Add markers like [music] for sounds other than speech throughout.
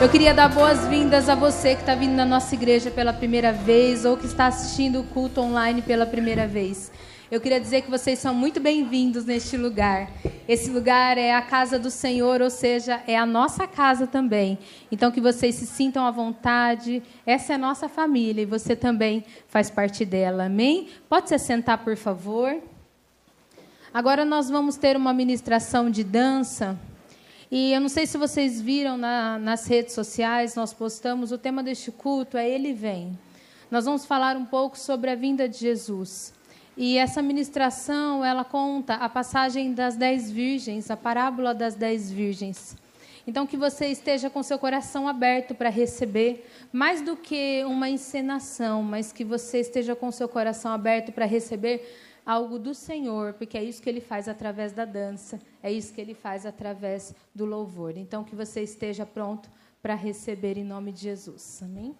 Eu queria dar boas-vindas a você que está vindo na nossa igreja pela primeira vez ou que está assistindo o culto online pela primeira vez. Eu queria dizer que vocês são muito bem-vindos neste lugar. Esse lugar é a casa do Senhor, ou seja, é a nossa casa também. Então, que vocês se sintam à vontade. Essa é a nossa família e você também faz parte dela. Amém? Pode se sentar, por favor. Agora nós vamos ter uma ministração de dança. E eu não sei se vocês viram na, nas redes sociais, nós postamos o tema deste culto é Ele Vem. Nós vamos falar um pouco sobre a vinda de Jesus. E essa ministração, ela conta a passagem das dez virgens, a parábola das dez virgens. Então, que você esteja com seu coração aberto para receber, mais do que uma encenação, mas que você esteja com seu coração aberto para receber algo do Senhor, porque é isso que ele faz através da dança, é isso que ele faz através do louvor. Então, que você esteja pronto para receber em nome de Jesus. Amém?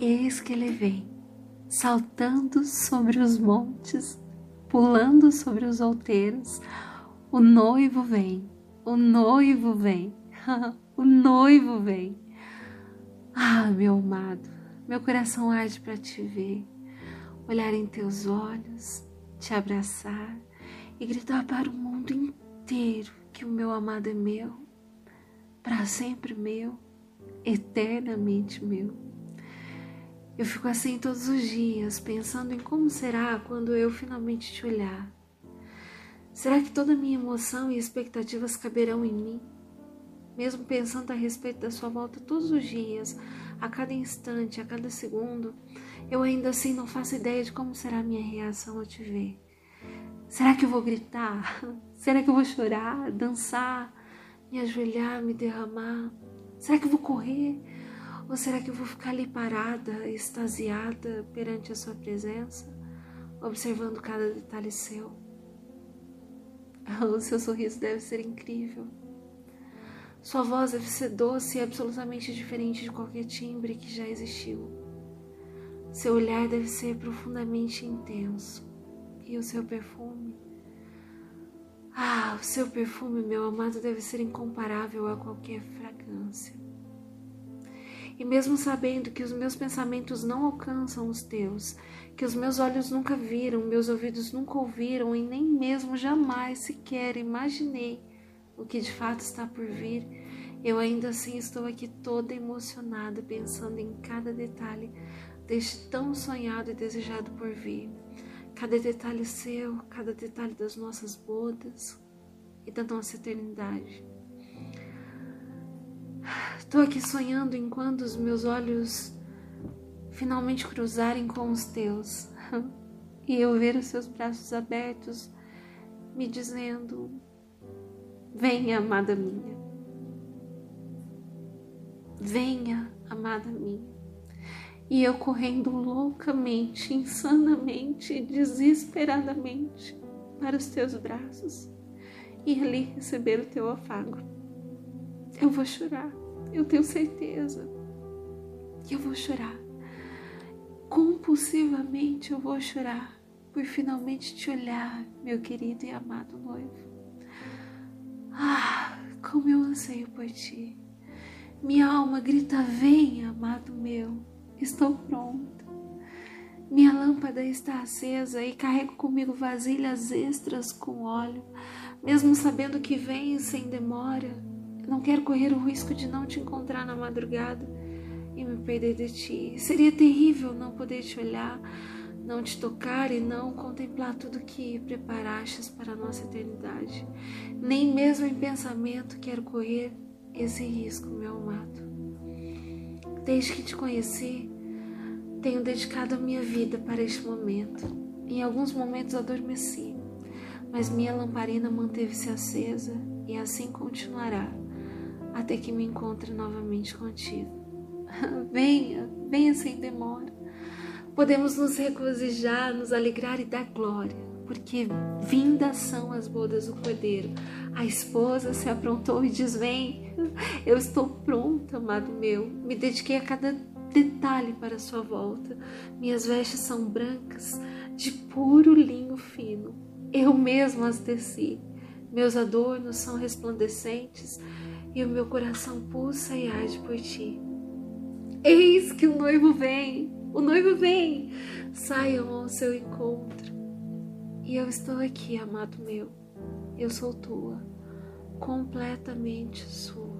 Eis que ele vem, saltando sobre os montes, pulando sobre os outeiros. O noivo vem, o noivo vem, [laughs] o noivo vem. Ah, meu amado, meu coração arde para te ver, olhar em teus olhos, te abraçar e gritar para o mundo inteiro que o meu amado é meu, para sempre meu, eternamente meu. Eu fico assim todos os dias, pensando em como será quando eu finalmente te olhar. Será que toda minha emoção e expectativas caberão em mim? Mesmo pensando a respeito da sua volta todos os dias, a cada instante, a cada segundo, eu ainda assim não faço ideia de como será a minha reação ao te ver. Será que eu vou gritar? [laughs] Será que eu vou chorar, dançar, me ajoelhar, me derramar? Será que eu vou correr? Ou será que eu vou ficar ali parada, extasiada perante a Sua presença, observando cada detalhe seu? [laughs] O seu sorriso deve ser incrível. Sua voz deve ser doce e absolutamente diferente de qualquer timbre que já existiu. Seu olhar deve ser profundamente intenso. E o seu perfume? Ah, o seu perfume, meu amado, deve ser incomparável a qualquer fragrância. E mesmo sabendo que os meus pensamentos não alcançam os teus, que os meus olhos nunca viram, meus ouvidos nunca ouviram e nem mesmo jamais sequer imaginei o que de fato está por vir, eu ainda assim estou aqui toda emocionada pensando em cada detalhe deste tão sonhado e desejado por vir. cada detalhe seu, cada detalhe das nossas bodas e da nossa eternidade. Estou aqui sonhando enquanto os meus olhos finalmente cruzarem com os teus e eu ver os seus braços abertos me dizendo: Venha, amada minha. Venha, amada minha. E eu correndo loucamente, insanamente, desesperadamente para os teus braços e ali receber o teu afago. Eu vou chorar, eu tenho certeza que eu vou chorar. Compulsivamente eu vou chorar por finalmente te olhar, meu querido e amado noivo. Ah, como eu anseio por ti. Minha alma grita: Vem, amado meu, estou pronta. Minha lâmpada está acesa e carrego comigo vasilhas extras com óleo, mesmo sabendo que vem sem demora não quero correr o risco de não te encontrar na madrugada e me perder de ti. Seria terrível não poder te olhar, não te tocar e não contemplar tudo que preparastes para a nossa eternidade. Nem mesmo em pensamento quero correr esse risco, meu amado. Desde que te conheci, tenho dedicado a minha vida para este momento. Em alguns momentos adormeci, mas minha lamparina manteve-se acesa e assim continuará até que me encontre novamente contigo. [laughs] venha, venha sem demora. Podemos nos regozijar, nos alegrar e dar glória, porque vindas são as bodas do cordeiro. A esposa se aprontou e diz: Vem, eu estou pronta, amado meu. Me dediquei a cada detalhe para sua volta. Minhas vestes são brancas, de puro linho fino. Eu mesmo as teci. Meus adornos são resplandecentes e o meu coração pulsa e arde por ti. Eis que o noivo vem, o noivo vem, saiam ao seu encontro. E eu estou aqui, amado meu, eu sou tua, completamente sua.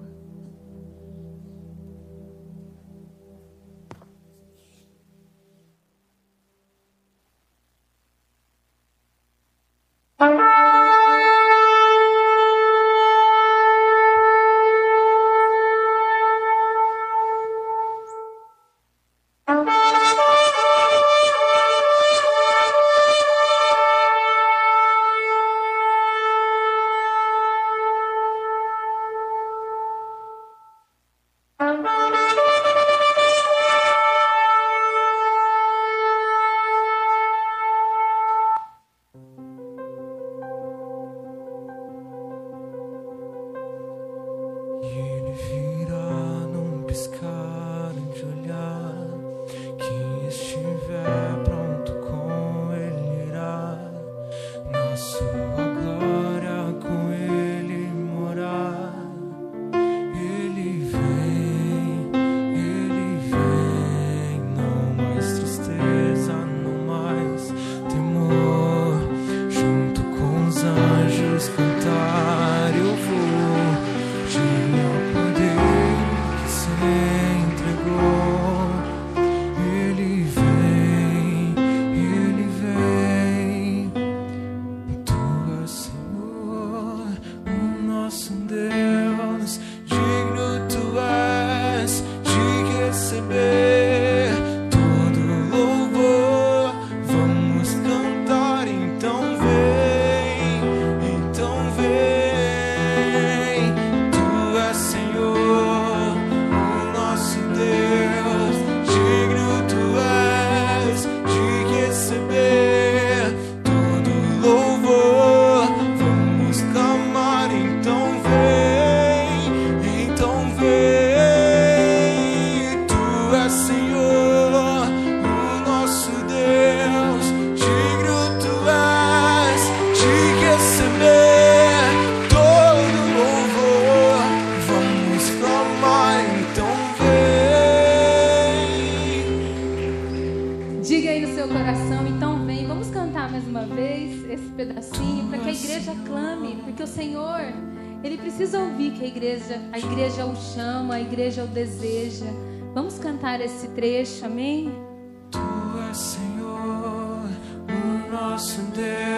Cantar esse trecho,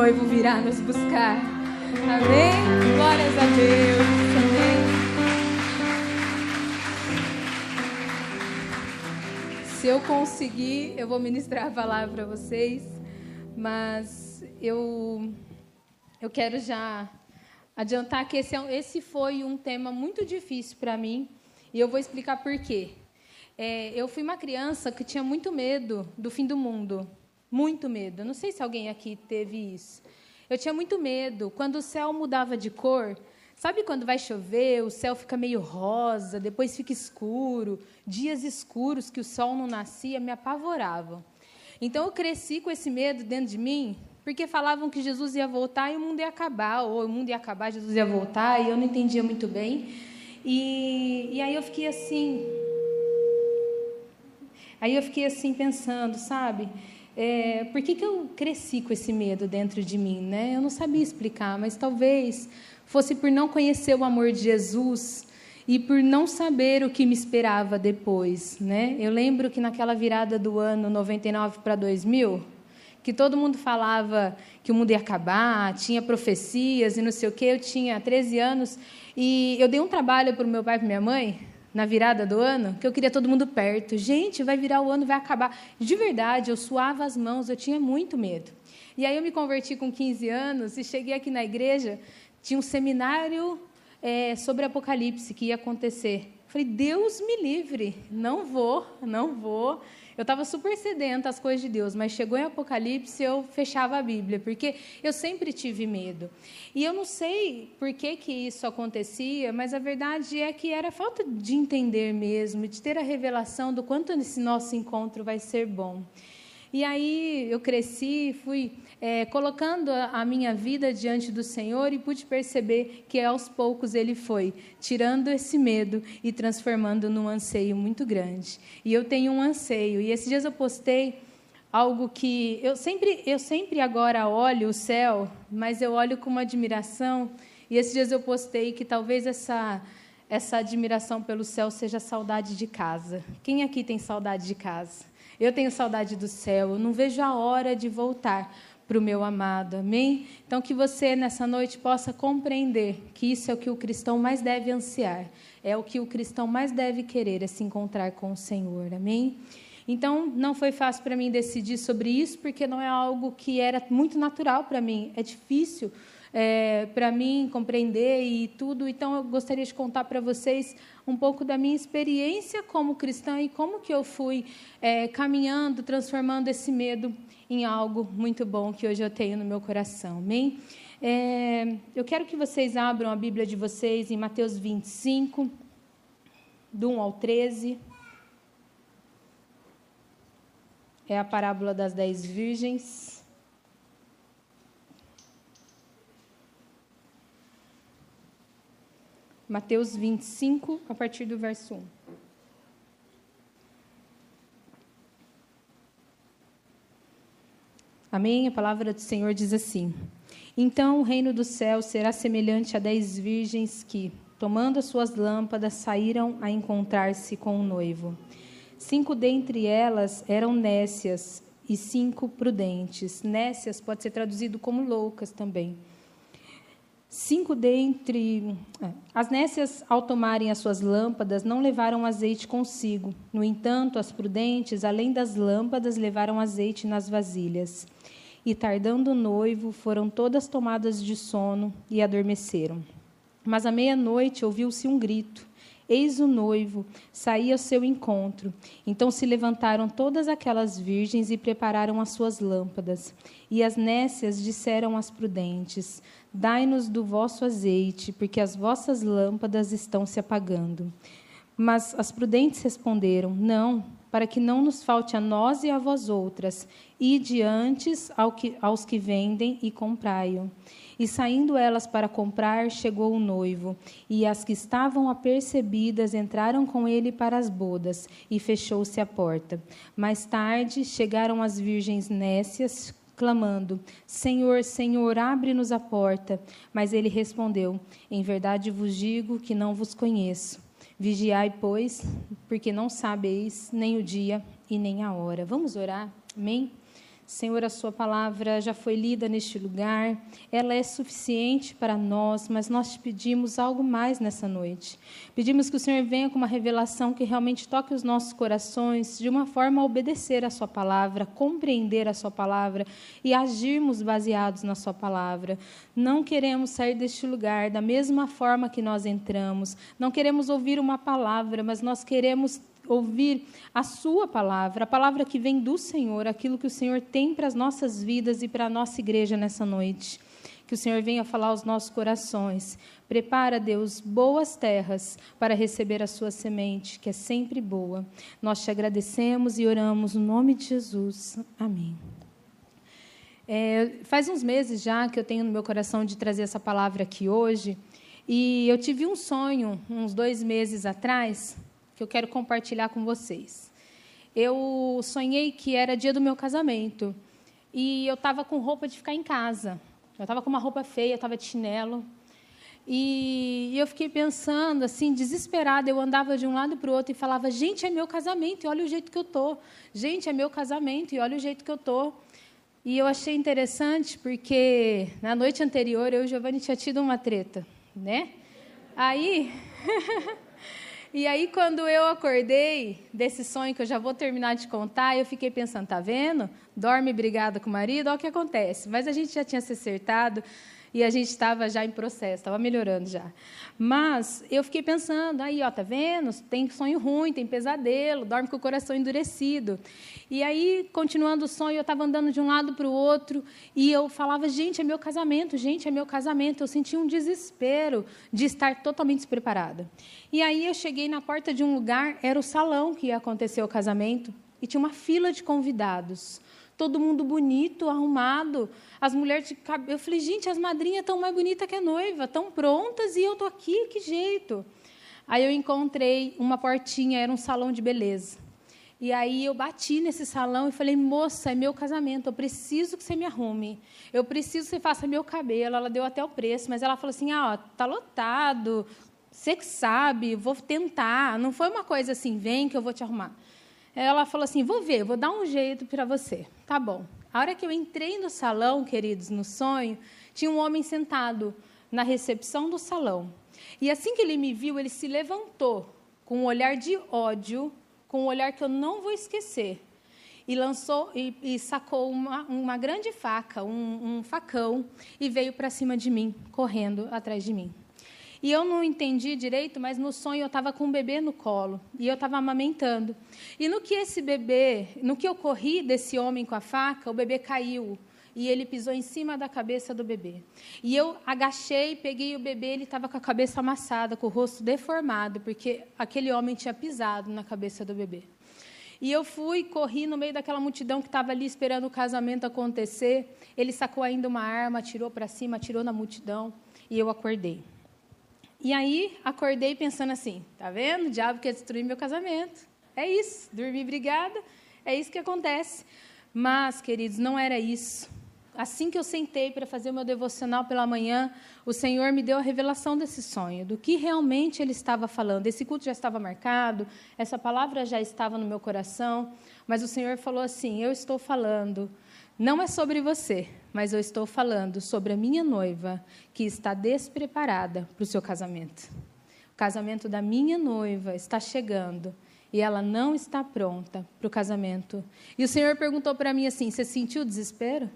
noivo virá nos buscar. Amém? Glórias a Deus. Amém. Se eu conseguir, eu vou ministrar a palavra para vocês, mas eu eu quero já adiantar que esse, é esse foi um tema muito difícil para mim e eu vou explicar por quê. É, eu fui uma criança que tinha muito medo do fim do mundo. Muito medo. Não sei se alguém aqui teve isso. Eu tinha muito medo. Quando o céu mudava de cor, sabe quando vai chover, o céu fica meio rosa, depois fica escuro, dias escuros que o sol não nascia, me apavoravam. Então eu cresci com esse medo dentro de mim, porque falavam que Jesus ia voltar e o mundo ia acabar, ou o mundo ia acabar, Jesus ia voltar, e eu não entendia muito bem. E, e aí eu fiquei assim, Aí eu fiquei assim pensando, sabe? É, por que, que eu cresci com esse medo dentro de mim, né? Eu não sabia explicar, mas talvez fosse por não conhecer o amor de Jesus e por não saber o que me esperava depois, né? Eu lembro que naquela virada do ano 99 para 2000, que todo mundo falava que o mundo ia acabar, tinha profecias e não sei o quê. Eu tinha 13 anos e eu dei um trabalho para o meu pai e para minha mãe na virada do ano, que eu queria todo mundo perto. Gente, vai virar o ano, vai acabar. De verdade, eu suava as mãos, eu tinha muito medo. E aí eu me converti com 15 anos e cheguei aqui na igreja, tinha um seminário é, sobre Apocalipse que ia acontecer. Falei, Deus me livre, não vou, não vou. Eu estava super sedenta às coisas de Deus, mas chegou em Apocalipse eu fechava a Bíblia, porque eu sempre tive medo. E eu não sei por que, que isso acontecia, mas a verdade é que era falta de entender mesmo, de ter a revelação do quanto esse nosso encontro vai ser bom. E aí eu cresci, fui é, colocando a, minha vida diante do Senhor e pude perceber que aos poucos Ele foi tirando esse medo e transformando num anseio muito grande. E eu tenho um anseio. E esses dias eu postei algo que eu sempre, eu sempre agora olho o céu, mas eu olho com uma admiração. E esses dias eu postei que talvez essa essa admiração pelo céu seja saudade de casa. Quem aqui tem saudade de casa? Eu tenho saudade do céu, eu não vejo a hora de voltar para o meu amado, amém? Então, que você nessa noite possa compreender que isso é o que o cristão mais deve ansiar, é o que o cristão mais deve querer, é se encontrar com o Senhor, amém? Então, não foi fácil para mim decidir sobre isso, porque não é algo que era muito natural para mim, é difícil é, para mim compreender e tudo. Então, eu gostaria de contar para vocês um pouco da minha experiência como cristã e como que eu fui é, caminhando, transformando esse medo em algo muito bom que hoje eu tenho no meu coração. Amém? É, eu quero que vocês abram a Bíblia de vocês em Mateus 25, do 1 ao 13. É a parábola das dez virgens. Mateus 25, a partir do verso 1. Amém? A palavra do Senhor diz assim: Então o reino do céu será semelhante a dez virgens que, tomando as suas lâmpadas, saíram a encontrar-se com o noivo. Cinco dentre elas eram nécias e cinco prudentes. Nécias pode ser traduzido como loucas também. Cinco dentre. As nécias, ao tomarem as suas lâmpadas, não levaram azeite consigo. No entanto, as prudentes, além das lâmpadas, levaram azeite nas vasilhas. E, tardando o noivo, foram todas tomadas de sono e adormeceram. Mas à meia-noite ouviu-se um grito. Eis o noivo, saía ao seu encontro. Então se levantaram todas aquelas virgens e prepararam as suas lâmpadas. E as nécias disseram às prudentes: Dai-nos do vosso azeite, porque as vossas lâmpadas estão se apagando. Mas as prudentes responderam: Não, para que não nos falte a nós e a vós outras. Ide antes ao que, aos que vendem e comprai-o. E saindo elas para comprar, chegou o noivo, e as que estavam apercebidas entraram com ele para as bodas, e fechou-se a porta. Mais tarde chegaram as virgens nécias, clamando: Senhor, Senhor, abre-nos a porta. Mas ele respondeu: Em verdade vos digo que não vos conheço. Vigiai, pois, porque não sabeis nem o dia e nem a hora. Vamos orar? Amém? Senhor, a Sua palavra já foi lida neste lugar, ela é suficiente para nós, mas nós te pedimos algo mais nessa noite. Pedimos que o Senhor venha com uma revelação que realmente toque os nossos corações, de uma forma a obedecer a Sua palavra, compreender a Sua palavra e agirmos baseados na Sua palavra. Não queremos sair deste lugar da mesma forma que nós entramos, não queremos ouvir uma palavra, mas nós queremos ouvir a Sua palavra, a palavra que vem do Senhor, aquilo que o Senhor tem para as nossas vidas e para a nossa igreja nessa noite. Que o Senhor venha falar aos nossos corações. Prepara, Deus, boas terras para receber a sua semente, que é sempre boa. Nós te agradecemos e oramos no nome de Jesus. Amém. É, faz uns meses já que eu tenho no meu coração de trazer essa palavra aqui hoje. E eu tive um sonho, uns dois meses atrás, que eu quero compartilhar com vocês. Eu sonhei que era dia do meu casamento e eu estava com roupa de ficar em casa. Eu estava com uma roupa feia, estava de chinelo. E eu fiquei pensando, assim, desesperada. Eu andava de um lado para o outro e falava: gente, é meu casamento e olha o jeito que eu tô. Gente, é meu casamento e olha o jeito que eu tô. E eu achei interessante porque na noite anterior eu e o Giovanni tinha tido uma treta, né? Aí [laughs] E aí, quando eu acordei desse sonho que eu já vou terminar de contar, eu fiquei pensando, tá vendo? Dorme brigada com o marido, olha o que acontece. Mas a gente já tinha se acertado e a gente estava já em processo, estava melhorando já. Mas eu fiquei pensando, aí, ó, tá vendo? Tem sonho ruim, tem pesadelo, dorme com o coração endurecido. E aí, continuando o sonho, eu estava andando de um lado para o outro e eu falava, gente, é meu casamento, gente, é meu casamento. Eu sentia um desespero de estar totalmente despreparada. E aí eu cheguei na porta de um lugar, era o salão que ia acontecer o casamento, e tinha uma fila de convidados todo mundo bonito, arrumado. As mulheres de cabelo. Eu falei, gente, as madrinhas estão mais bonitas que a noiva, estão prontas e eu estou aqui, que jeito. Aí eu encontrei uma portinha, era um salão de beleza. E aí eu bati nesse salão e falei, moça, é meu casamento, eu preciso que você me arrume. Eu preciso que você faça meu cabelo. Ela deu até o preço, mas ela falou assim, ah, ó, tá lotado, você que sabe, vou tentar. Não foi uma coisa assim, vem que eu vou te arrumar. Ela falou assim: vou ver, vou dar um jeito para você. Tá bom. A hora que eu entrei no salão, queridos, no sonho, tinha um homem sentado na recepção do salão. E assim que ele me viu, ele se levantou com um olhar de ódio, com um olhar que eu não vou esquecer. E lançou e, e sacou uma, uma, grande faca, um, um facão, e veio para cima de mim, correndo atrás de mim. E eu não entendi direito, mas no sonho eu estava com um bebê no colo e eu estava amamentando. E no que esse bebê, no que eu corri desse homem com a faca, o bebê caiu e ele pisou em cima da cabeça do bebê. E eu agachei, peguei o bebê, ele estava com a cabeça amassada, com o rosto deformado, porque aquele homem tinha pisado na cabeça do bebê. E eu fui, corri no meio daquela multidão que estava ali esperando o casamento acontecer. Ele sacou ainda uma arma, atirou para cima, atirou na multidão, e eu acordei. E aí acordei pensando assim: tá vendo? O diabo quer destruir meu casamento. É isso, dormi brigada, é isso que acontece. Mas, queridos, não era isso. Assim que eu sentei para fazer o meu devocional pela manhã, o Senhor me deu a revelação desse sonho, do que realmente ele estava falando. Esse culto já estava marcado, essa palavra já estava no meu coração, mas o Senhor falou assim: Eu estou falando não é sobre você, mas eu estou falando sobre a minha noiva que está despreparada para o seu casamento. O casamento da minha noiva está chegando e ela não está pronta para o casamento. E o Senhor perguntou para mim assim: Você sentiu o desespero?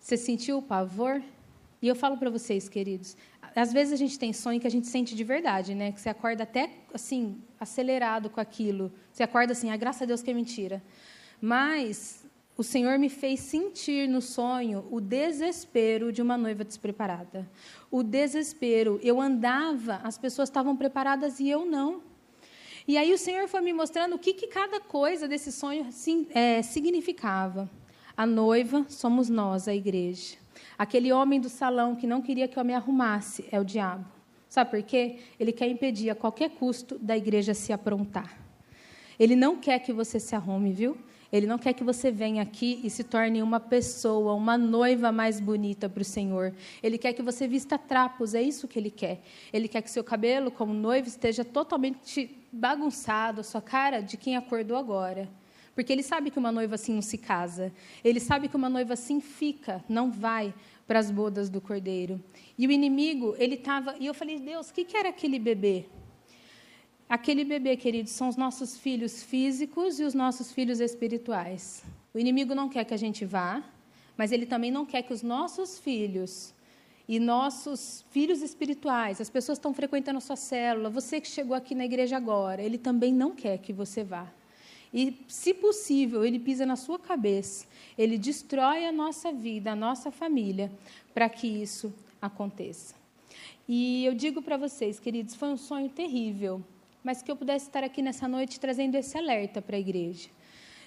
Você sentiu o pavor? E eu falo para vocês, queridos, às vezes a gente tem sonho que a gente sente de verdade, né? Que você acorda até assim acelerado com aquilo. Você acorda assim, a ah, graça a Deus que é mentira. Mas o Senhor me fez sentir no sonho o desespero de uma noiva despreparada. O desespero. Eu andava, as pessoas estavam preparadas e eu não. E aí o Senhor foi me mostrando o que, que cada coisa desse sonho é, significava. A noiva somos nós, a igreja. Aquele homem do salão que não queria que eu me arrumasse é o diabo. Sabe por quê? Ele quer impedir a qualquer custo da igreja se aprontar. Ele não quer que você se arrume, viu? Ele não quer que você venha aqui e se torne uma pessoa, uma noiva mais bonita para o Senhor. Ele quer que você vista trapos, é isso que ele quer. Ele quer que seu cabelo, como noivo, esteja totalmente bagunçado, a sua cara de quem acordou agora. Porque ele sabe que uma noiva assim não se casa. Ele sabe que uma noiva assim fica, não vai para as bodas do cordeiro. E o inimigo, ele estava. E eu falei, Deus, o que, que era aquele bebê? Aquele bebê, queridos, são os nossos filhos físicos e os nossos filhos espirituais. O inimigo não quer que a gente vá, mas ele também não quer que os nossos filhos e nossos filhos espirituais, as pessoas estão frequentando a sua célula, você que chegou aqui na igreja agora, ele também não quer que você vá. E, se possível, ele pisa na sua cabeça, ele destrói a nossa vida, a nossa família, para que isso aconteça. E eu digo para vocês, queridos, foi um sonho terrível mas que eu pudesse estar aqui nessa noite trazendo esse alerta para a igreja.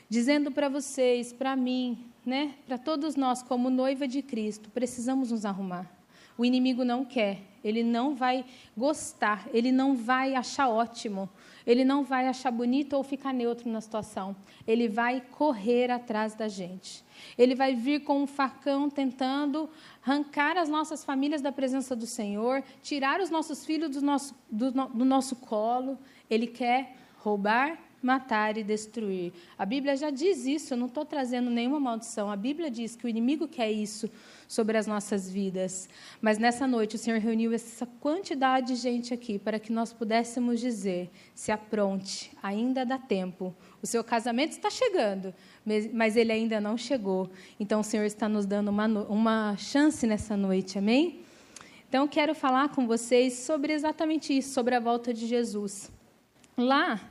Dizendo para vocês, para mim, né, para todos nós, como noiva de Cristo, precisamos nos arrumar. O inimigo não quer, ele não vai gostar, ele não vai achar ótimo, ele não vai achar bonito ou ficar neutro na situação. Ele vai correr atrás da gente. Ele vai vir com um facão tentando arrancar as nossas famílias da presença do Senhor, tirar os nossos filhos do nosso, do, do nosso colo. Ele quer roubar, matar e destruir. A Bíblia já diz isso, eu não estou trazendo nenhuma maldição. A Bíblia diz que o inimigo quer isso sobre as nossas vidas. Mas nessa noite o Senhor reuniu essa quantidade de gente aqui para que nós pudéssemos dizer: se apronte, ainda dá tempo. O seu casamento está chegando, mas ele ainda não chegou. Então o Senhor está nos dando uma, uma chance nessa noite, amém? Então quero falar com vocês sobre exatamente isso, sobre a volta de Jesus. Lá,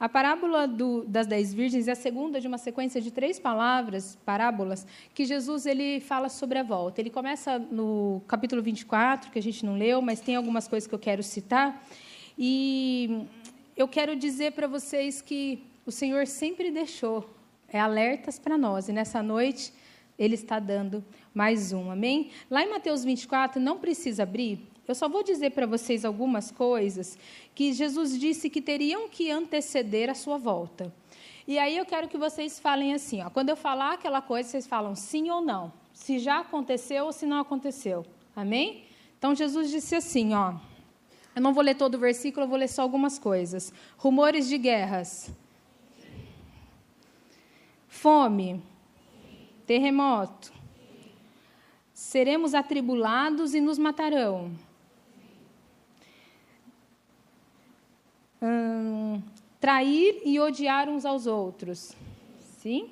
a parábola do, das dez virgens é a segunda de uma sequência de três palavras, parábolas, que Jesus ele fala sobre a volta. Ele começa no capítulo 24, que a gente não leu, mas tem algumas coisas que eu quero citar. E eu quero dizer para vocês que o Senhor sempre deixou é, alertas para nós, e nessa noite ele está dando mais um, amém? Lá em Mateus 24, não precisa abrir, eu só vou dizer para vocês algumas coisas que Jesus disse que teriam que anteceder a sua volta. E aí eu quero que vocês falem assim, ó, quando eu falar aquela coisa, vocês falam sim ou não, se já aconteceu ou se não aconteceu. Amém? Então Jesus disse assim, ó, eu não vou ler todo o versículo, eu vou ler só algumas coisas. Rumores de guerras. Fome. Terremoto. Seremos atribulados e nos matarão. Hum, trair e odiar uns aos outros. Sim?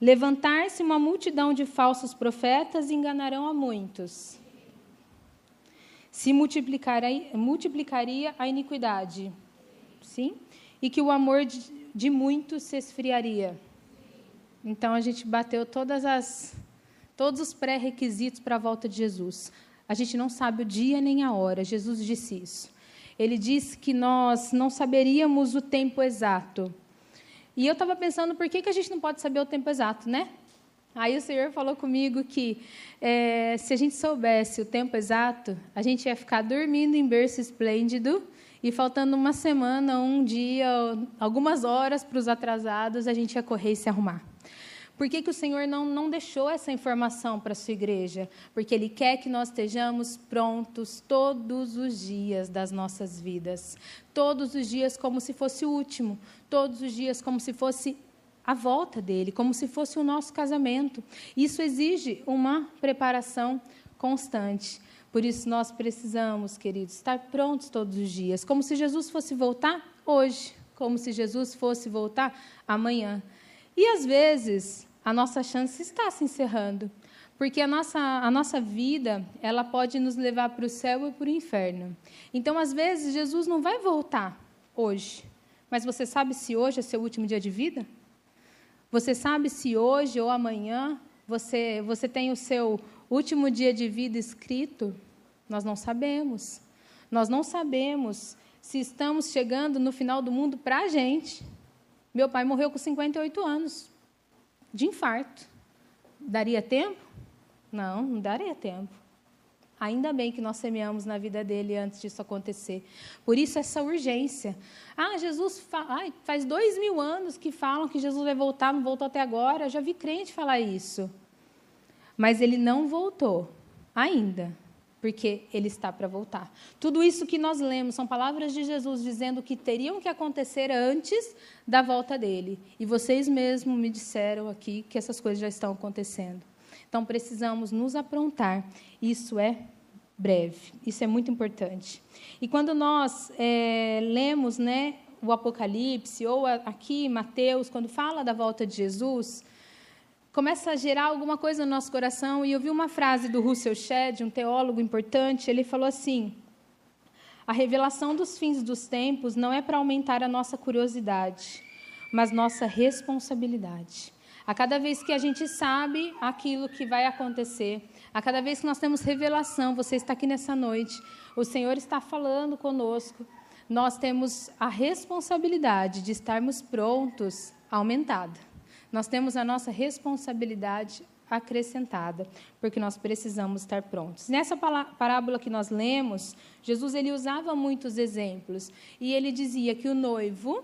Levantar-se uma multidão de falsos profetas e enganarão a muitos. Se multiplicaria, a iniquidade. Sim? E que o amor de, de muitos se esfriaria. Então a gente bateu todas as todos os pré-requisitos para a volta de Jesus. A gente não sabe o dia nem a hora. Jesus disse isso ele disse que nós não saberíamos o tempo exato. E eu estava pensando, por que, que a gente não pode saber o tempo exato, né? Aí o Senhor falou comigo que é, se a gente soubesse o tempo exato, a gente ia ficar dormindo em berço esplêndido e faltando uma semana, um dia, algumas horas para os atrasados, a gente ia correr e se arrumar. Por que, que o Senhor não, não deixou essa informação para a sua igreja? Porque Ele quer que nós estejamos prontos todos os dias das nossas vidas. Todos os dias como se fosse o último. Todos os dias como se fosse a volta dele, como se fosse o nosso casamento. Isso exige uma preparação constante. Por isso nós precisamos, queridos, estar prontos todos os dias, como se Jesus fosse voltar hoje, como se Jesus fosse voltar amanhã. E às vezes a nossa chance está se encerrando. Porque a nossa, a nossa vida, ela pode nos levar para o céu e para o inferno. Então, às vezes, Jesus não vai voltar hoje. Mas você sabe se hoje é seu último dia de vida? Você sabe se hoje ou amanhã você, você tem o seu último dia de vida escrito? Nós não sabemos. Nós não sabemos se estamos chegando no final do mundo para a gente. Meu pai morreu com 58 anos, de infarto. Daria tempo? Não, não daria tempo. Ainda bem que nós semeamos na vida dele antes disso acontecer. Por isso, essa urgência. Ah, Jesus fa... Ai, faz dois mil anos que falam que Jesus vai voltar, não voltou até agora. Eu já vi crente falar isso. Mas ele não voltou ainda, porque ele está para voltar. Tudo isso que nós lemos são palavras de Jesus dizendo que teriam que acontecer antes da volta dele. E vocês mesmos me disseram aqui que essas coisas já estão acontecendo. Então precisamos nos aprontar. Isso é breve. Isso é muito importante. E quando nós é, lemos né, o Apocalipse, ou aqui Mateus, quando fala da volta de Jesus, começa a gerar alguma coisa no nosso coração. E eu vi uma frase do Russell Shedd, um teólogo importante, ele falou assim: A revelação dos fins dos tempos não é para aumentar a nossa curiosidade, mas nossa responsabilidade. A cada vez que a gente sabe aquilo que vai acontecer, a cada vez que nós temos revelação, você está aqui nessa noite, o Senhor está falando conosco, nós temos a responsabilidade de estarmos prontos aumentada. Nós temos a nossa responsabilidade acrescentada, porque nós precisamos estar prontos. Nessa parábola que nós lemos, Jesus ele usava muitos exemplos e ele dizia que o noivo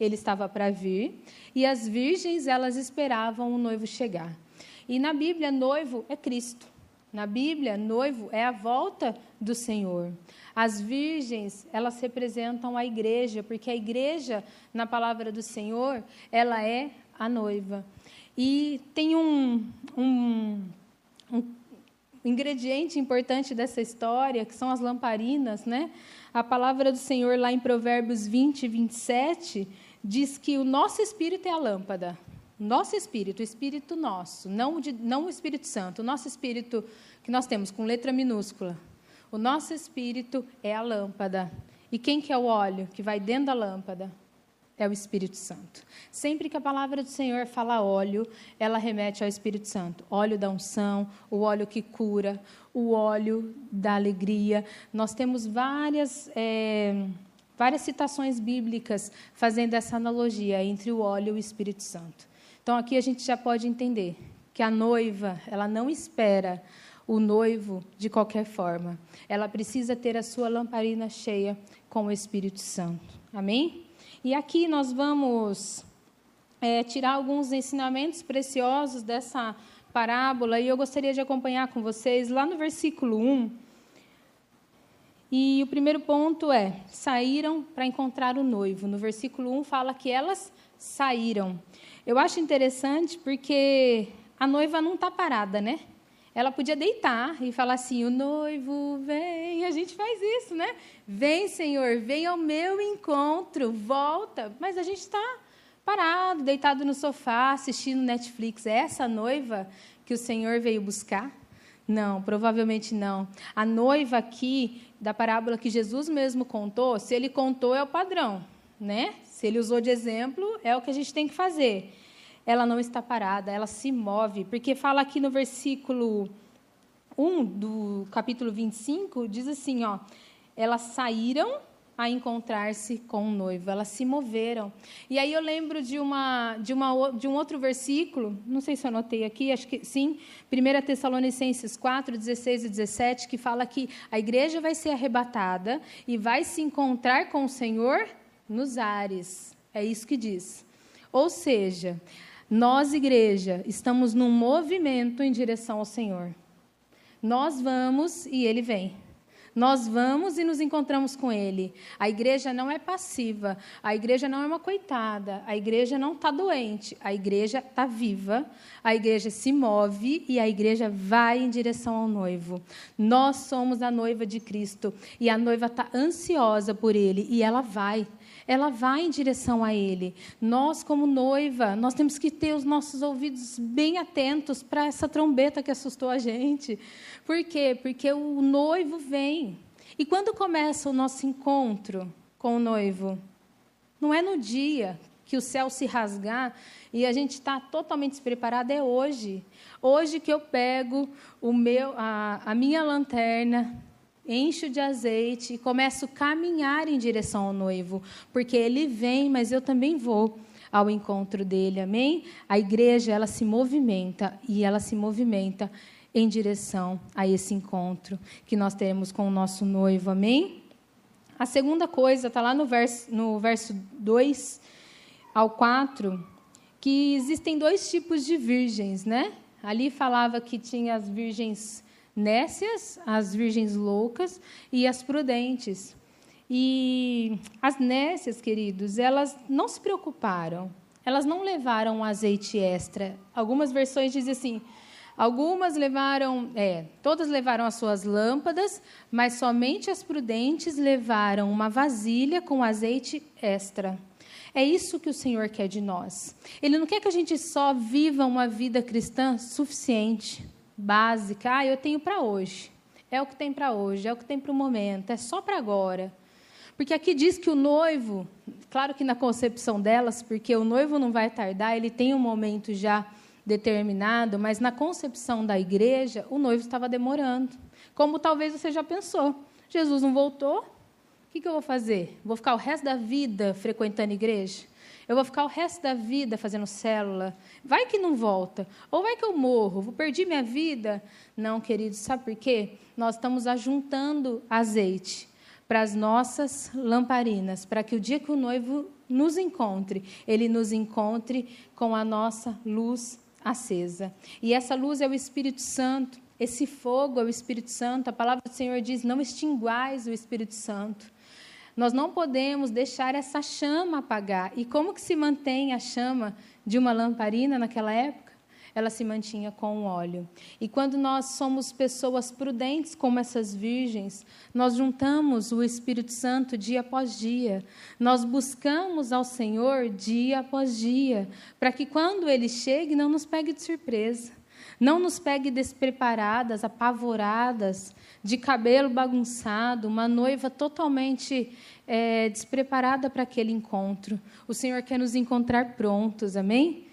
ele estava para vir, e as virgens, elas esperavam o noivo chegar. E na Bíblia, noivo é Cristo. Na Bíblia, noivo é a volta do Senhor. As virgens, elas representam a igreja, porque a igreja, na palavra do Senhor, ela é a noiva. E tem um, um, um ingrediente importante dessa história, que são as lamparinas, né? A palavra do Senhor lá em Provérbios 20, 27, diz que o nosso espírito é a lâmpada. Nosso espírito, o espírito nosso, não, de, não o Espírito Santo, o nosso espírito que nós temos com letra minúscula. O nosso espírito é a lâmpada. E quem que é o óleo que vai dentro da lâmpada? É o Espírito Santo. Sempre que a palavra do Senhor fala óleo, ela remete ao Espírito Santo. Óleo da unção, o óleo que cura, o óleo da alegria. Nós temos várias. É várias citações bíblicas fazendo essa analogia entre o óleo e o Espírito Santo. Então aqui a gente já pode entender que a noiva, ela não espera o noivo de qualquer forma. Ela precisa ter a sua lamparina cheia com o Espírito Santo. Amém? E aqui nós vamos é, tirar alguns ensinamentos preciosos dessa parábola e eu gostaria de acompanhar com vocês lá no versículo 1 e o primeiro ponto é: saíram para encontrar o noivo. No versículo 1 fala que elas saíram. Eu acho interessante porque a noiva não está parada, né? Ela podia deitar e falar assim: o noivo vem. A gente faz isso, né? Vem, Senhor, vem ao meu encontro, volta. Mas a gente está parado, deitado no sofá, assistindo Netflix. É essa noiva que o Senhor veio buscar? Não, provavelmente não. A noiva aqui da parábola que Jesus mesmo contou, se ele contou é o padrão, né? Se ele usou de exemplo, é o que a gente tem que fazer. Ela não está parada, ela se move, porque fala aqui no versículo 1 do capítulo 25, diz assim, ó: Elas saíram a encontrar-se com o noivo. Elas se moveram. E aí eu lembro de, uma, de, uma, de um outro versículo, não sei se eu anotei aqui, acho que sim, 1 Tessalonicenses 4, 16 e 17, que fala que a igreja vai ser arrebatada e vai se encontrar com o Senhor nos ares. É isso que diz. Ou seja, nós, igreja, estamos num movimento em direção ao Senhor. Nós vamos e ele vem. Nós vamos e nos encontramos com Ele. A igreja não é passiva, a igreja não é uma coitada, a igreja não está doente, a igreja está viva, a igreja se move e a igreja vai em direção ao noivo. Nós somos a noiva de Cristo e a noiva está ansiosa por Ele e ela vai. Ela vai em direção a ele. Nós, como noiva, nós temos que ter os nossos ouvidos bem atentos para essa trombeta que assustou a gente. Por quê? Porque o noivo vem. E quando começa o nosso encontro com o noivo? Não é no dia que o céu se rasgar e a gente está totalmente despreparado, é hoje. Hoje que eu pego o meu, a, a minha lanterna, encho de azeite e começo a caminhar em direção ao noivo, porque ele vem, mas eu também vou ao encontro dele. Amém? A igreja ela se movimenta e ela se movimenta em direção a esse encontro que nós teremos com o nosso noivo. Amém? A segunda coisa está lá no verso, no verso 2 ao 4, que existem dois tipos de virgens, né? Ali falava que tinha as virgens nécias, as virgens loucas e as prudentes. E as nécias, queridos, elas não se preocuparam. Elas não levaram azeite extra. Algumas versões dizem assim: algumas levaram, é, todas levaram as suas lâmpadas, mas somente as prudentes levaram uma vasilha com azeite extra. É isso que o Senhor quer de nós. Ele não quer que a gente só viva uma vida cristã suficiente básica. Ah, eu tenho para hoje. É o que tem para hoje, é o que tem para o momento, é só para agora. Porque aqui diz que o noivo, claro que na concepção delas, porque o noivo não vai tardar, ele tem um momento já determinado, mas na concepção da igreja, o noivo estava demorando. Como talvez você já pensou. Jesus não voltou, o que, que eu vou fazer? Vou ficar o resto da vida frequentando igreja? Eu vou ficar o resto da vida fazendo célula. Vai que não volta. Ou vai que eu morro, vou perder minha vida. Não, queridos, sabe por quê? Nós estamos ajuntando azeite para as nossas lamparinas, para que o dia que o noivo nos encontre, ele nos encontre com a nossa luz acesa. E essa luz é o Espírito Santo, esse fogo é o Espírito Santo. A palavra do Senhor diz: não extinguais o Espírito Santo. Nós não podemos deixar essa chama apagar. E como que se mantém a chama de uma lamparina naquela época? Ela se mantinha com óleo. E quando nós somos pessoas prudentes como essas virgens, nós juntamos o Espírito Santo dia após dia. Nós buscamos ao Senhor dia após dia, para que quando ele chegue não nos pegue de surpresa. Não nos pegue despreparadas, apavoradas, de cabelo bagunçado, uma noiva totalmente é, despreparada para aquele encontro. O Senhor quer nos encontrar prontos, amém?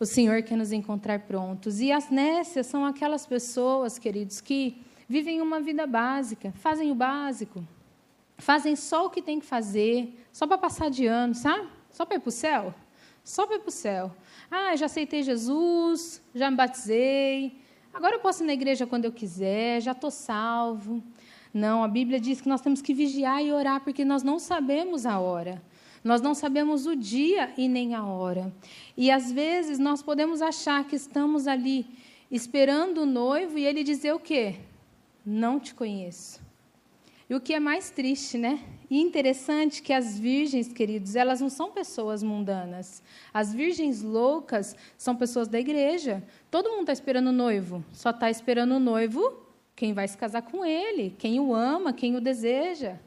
O Senhor quer nos encontrar prontos. E as nécias são aquelas pessoas, queridos, que vivem uma vida básica, fazem o básico, fazem só o que tem que fazer, só para passar de ano, sabe? Só para ir para o céu. Só para ir para o céu. Ah, já aceitei Jesus, já me batizei, agora eu posso ir na igreja quando eu quiser, já estou salvo. Não, a Bíblia diz que nós temos que vigiar e orar porque nós não sabemos a hora. Nós não sabemos o dia e nem a hora. E às vezes nós podemos achar que estamos ali esperando o noivo e ele dizer o quê? Não te conheço. E o que é mais triste, né? E interessante que as virgens, queridos, elas não são pessoas mundanas. As virgens loucas são pessoas da igreja. Todo mundo está esperando o noivo. Só está esperando o noivo quem vai se casar com ele, quem o ama, quem o deseja.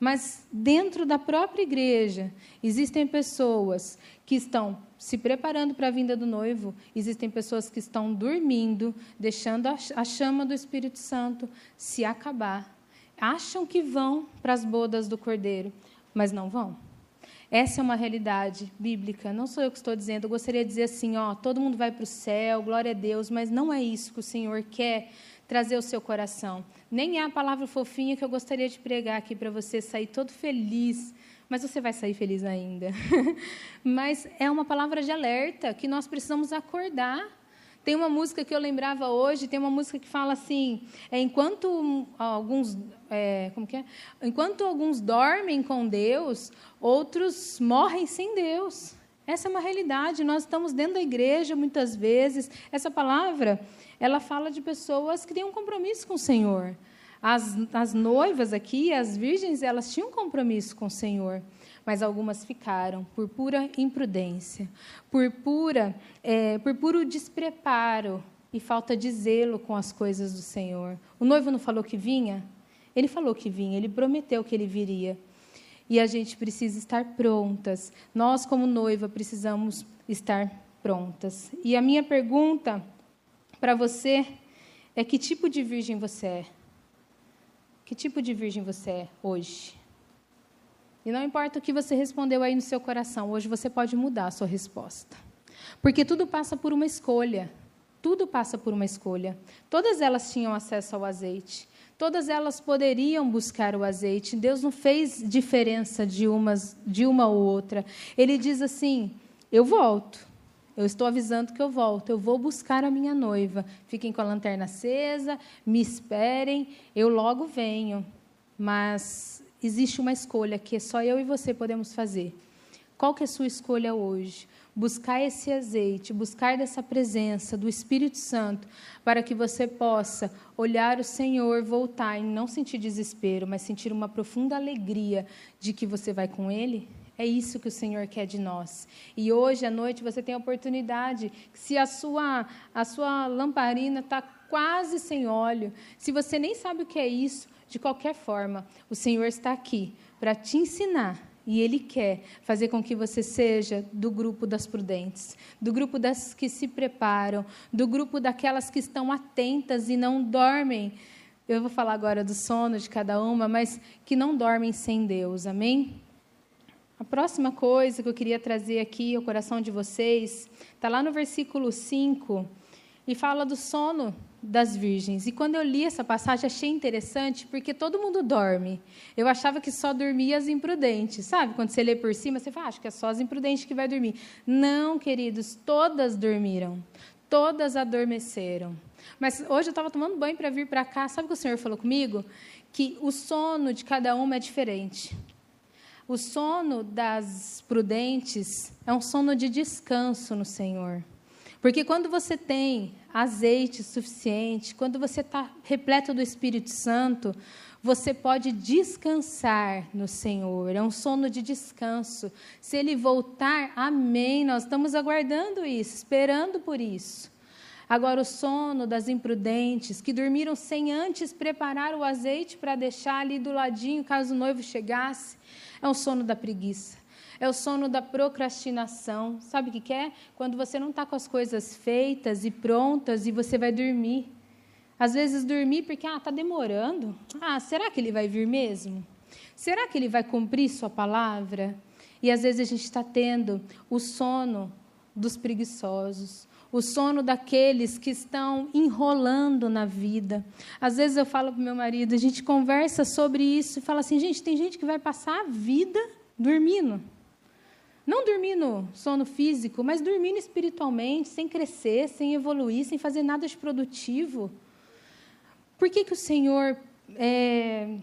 Mas dentro da própria igreja existem pessoas que estão se preparando para a vinda do noivo, existem pessoas que estão dormindo, deixando a chama do Espírito Santo se acabar acham que vão para as bodas do cordeiro, mas não vão. Essa é uma realidade bíblica. Não sou eu que estou dizendo. Eu gostaria de dizer assim, ó, todo mundo vai para o céu, glória a Deus, mas não é isso que o Senhor quer trazer ao seu coração. Nem é a palavra fofinha que eu gostaria de pregar aqui para você sair todo feliz, mas você vai sair feliz ainda. [laughs] mas é uma palavra de alerta que nós precisamos acordar tem uma música que eu lembrava hoje, tem uma música que fala assim: é, enquanto alguns, é, como que é? Enquanto alguns dormem com Deus, outros morrem sem Deus. Essa é uma realidade. Nós estamos dentro da igreja muitas vezes. Essa palavra, ela fala de pessoas que têm um compromisso com o Senhor. As, as noivas aqui, as virgens, elas tinham um compromisso com o Senhor mas algumas ficaram por pura imprudência, por, pura, é, por puro despreparo e falta de zelo com as coisas do Senhor. O noivo não falou que vinha? Ele falou que vinha, ele prometeu que ele viria. e a gente precisa estar prontas. Nós, como noiva, precisamos estar prontas. E a minha pergunta para você é: que tipo de virgem você é? Que tipo de virgem você é hoje? E não importa o que você respondeu aí no seu coração, hoje você pode mudar a sua resposta. Porque tudo passa por uma escolha. Tudo passa por uma escolha. Todas elas tinham acesso ao azeite. Todas elas poderiam buscar o azeite. Deus não fez diferença de, umas, de uma ou outra. Ele diz assim: Eu volto. Eu estou avisando que eu volto. Eu vou buscar a minha noiva. Fiquem com a lanterna acesa, me esperem, eu logo venho. Mas existe uma escolha que só eu e você podemos fazer. Qual que é a sua escolha hoje? buscar esse azeite, buscar dessa presença do Espírito Santo, para que você possa olhar o Senhor, voltar e não sentir desespero, mas sentir uma profunda alegria de que você vai com Ele? É isso que o Senhor quer de nós. E hoje à noite você tem a oportunidade, se a sua, a sua lamparina está quase sem óleo, se você nem sabe o que é isso, de qualquer forma, o Senhor está aqui para te ensinar e Ele quer fazer com que você seja do grupo das prudentes, do grupo das que se preparam, do grupo daquelas que estão atentas e não dormem. Eu vou falar agora do sono de cada uma, mas que não dormem sem Deus, amém? A próxima coisa que eu queria trazer aqui ao coração de vocês está lá no versículo 5 e fala do sono das virgens. E quando eu li essa passagem, achei interessante, porque todo mundo dorme. Eu achava que só dormia as imprudentes, sabe? Quando você lê por cima, você fala, ah, acho que é só as imprudentes que vai dormir. Não, queridos, todas dormiram. Todas adormeceram. Mas hoje eu estava tomando banho para vir para cá. Sabe o que o Senhor falou comigo? Que o sono de cada uma é diferente. O sono das prudentes é um sono de descanso no Senhor. Porque quando você tem azeite suficiente, quando você está repleto do Espírito Santo, você pode descansar no Senhor. É um sono de descanso. Se Ele voltar, amém. Nós estamos aguardando isso, esperando por isso. Agora, o sono das imprudentes, que dormiram sem antes preparar o azeite para deixar ali do ladinho, caso o noivo chegasse, é um sono da preguiça. É o sono da procrastinação. Sabe o que é? Quando você não está com as coisas feitas e prontas e você vai dormir. Às vezes dormir porque ah, está demorando. Ah, será que ele vai vir mesmo? Será que ele vai cumprir sua palavra? E às vezes a gente está tendo o sono dos preguiçosos, o sono daqueles que estão enrolando na vida. Às vezes eu falo para meu marido, a gente conversa sobre isso e fala assim, gente, tem gente que vai passar a vida dormindo. Não dormir no sono físico, mas dormindo espiritualmente, sem crescer, sem evoluir, sem fazer nada de produtivo. Por que, que o Senhor é,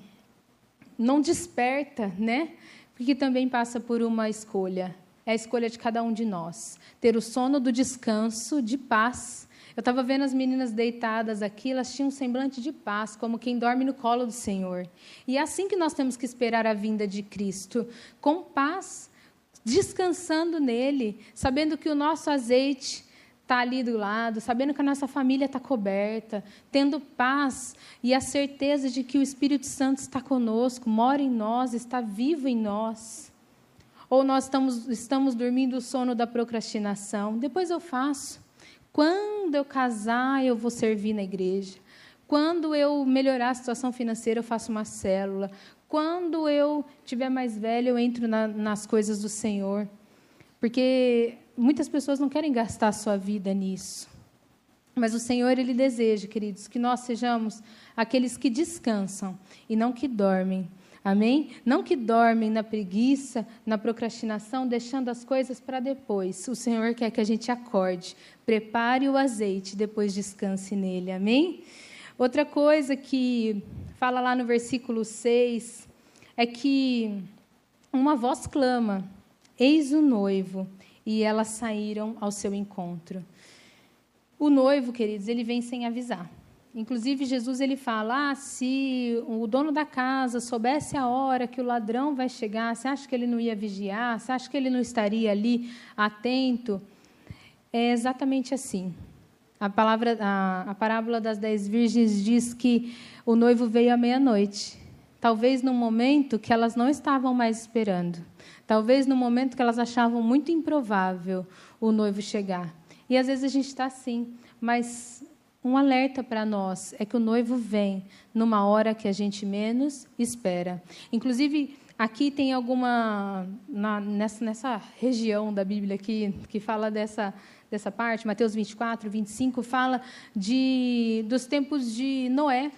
não desperta, né? Porque também passa por uma escolha. É a escolha de cada um de nós. Ter o sono do descanso, de paz. Eu estava vendo as meninas deitadas aqui, elas tinham um semblante de paz, como quem dorme no colo do Senhor. E é assim que nós temos que esperar a vinda de Cristo, com paz descansando nele, sabendo que o nosso azeite está ali do lado, sabendo que a nossa família está coberta, tendo paz e a certeza de que o Espírito Santo está conosco, mora em nós, está vivo em nós. Ou nós estamos, estamos dormindo o sono da procrastinação. Depois eu faço. Quando eu casar, eu vou servir na igreja. Quando eu melhorar a situação financeira, eu faço uma célula. Quando eu tiver mais velho, eu entro na, nas coisas do Senhor. Porque muitas pessoas não querem gastar a sua vida nisso. Mas o Senhor, Ele deseja, queridos, que nós sejamos aqueles que descansam e não que dormem. Amém? Não que dormem na preguiça, na procrastinação, deixando as coisas para depois. O Senhor quer que a gente acorde, prepare o azeite, depois descanse nele. Amém? Outra coisa que fala lá no versículo 6 é que uma voz clama: Eis o noivo, e elas saíram ao seu encontro. O noivo, queridos, ele vem sem avisar. Inclusive, Jesus ele fala: ah, se o dono da casa soubesse a hora que o ladrão vai chegar, você acha que ele não ia vigiar? Você acha que ele não estaria ali atento? É exatamente assim. A, palavra, a, a parábola das dez virgens diz que o noivo veio à meia-noite, talvez no momento que elas não estavam mais esperando, talvez no momento que elas achavam muito improvável o noivo chegar. E às vezes a gente está assim, mas um alerta para nós é que o noivo vem numa hora que a gente menos espera. Inclusive, aqui tem alguma na, nessa, nessa região da Bíblia aqui que fala dessa dessa parte, Mateus 24, 25 fala de dos tempos de Noé,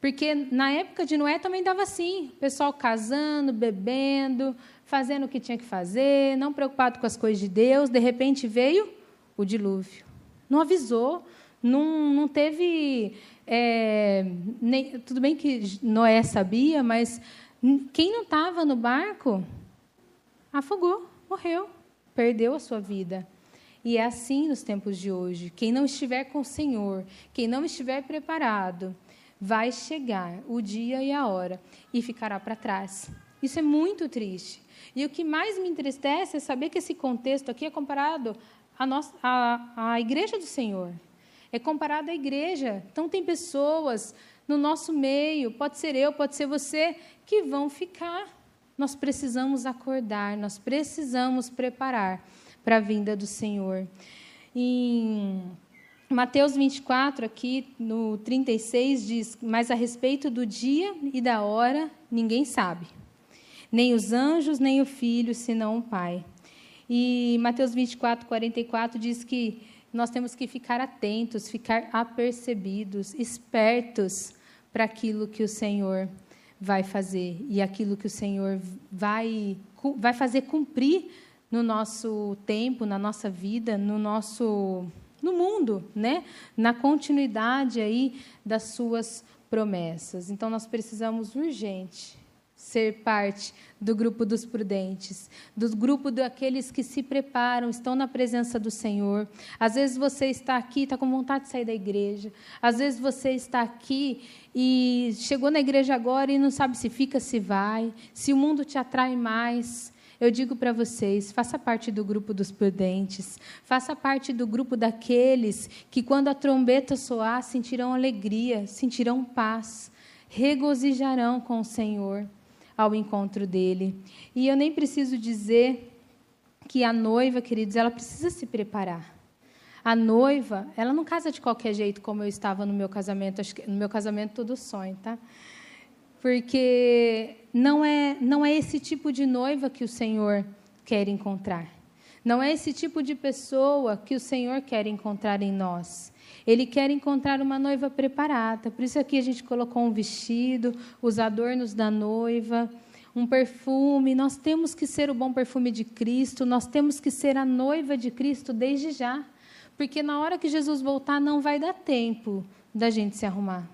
porque na época de Noé também dava assim, pessoal casando, bebendo, fazendo o que tinha que fazer, não preocupado com as coisas de Deus, de repente veio o dilúvio. Não avisou, não, não teve. É, nem, tudo bem que Noé sabia, mas quem não estava no barco afogou, morreu, perdeu a sua vida. E é assim nos tempos de hoje. Quem não estiver com o Senhor, quem não estiver preparado, vai chegar o dia e a hora e ficará para trás. Isso é muito triste. E o que mais me entristece é saber que esse contexto aqui é comparado à, à igreja do Senhor. É comparado à igreja. Então, tem pessoas no nosso meio, pode ser eu, pode ser você, que vão ficar. Nós precisamos acordar, nós precisamos preparar para a vinda do Senhor. Em Mateus 24, aqui no 36, diz: Mas a respeito do dia e da hora, ninguém sabe, nem os anjos, nem o filho, senão o Pai. E Mateus 24, 44 diz que nós temos que ficar atentos, ficar apercebidos, espertos para aquilo que o Senhor vai fazer e aquilo que o Senhor vai, vai fazer cumprir no nosso tempo, na nossa vida, no nosso no mundo, né? Na continuidade aí das suas promessas. Então nós precisamos urgente ser parte do grupo dos prudentes, do grupo daqueles que se preparam, estão na presença do Senhor. Às vezes você está aqui, está com vontade de sair da igreja. Às vezes você está aqui e chegou na igreja agora e não sabe se fica, se vai, se o mundo te atrai mais. Eu digo para vocês: faça parte do grupo dos prudentes, faça parte do grupo daqueles que, quando a trombeta soar, sentirão alegria, sentirão paz, regozijarão com o Senhor ao encontro dele. E eu nem preciso dizer que a noiva, queridos, ela precisa se preparar. A noiva, ela não casa de qualquer jeito, como eu estava no meu casamento. Acho que no meu casamento todo sonho, tá? porque não é, não é esse tipo de noiva que o Senhor quer encontrar. Não é esse tipo de pessoa que o Senhor quer encontrar em nós. Ele quer encontrar uma noiva preparada. Por isso aqui a gente colocou um vestido, os adornos da noiva, um perfume. Nós temos que ser o bom perfume de Cristo, nós temos que ser a noiva de Cristo desde já. Porque na hora que Jesus voltar não vai dar tempo da gente se arrumar.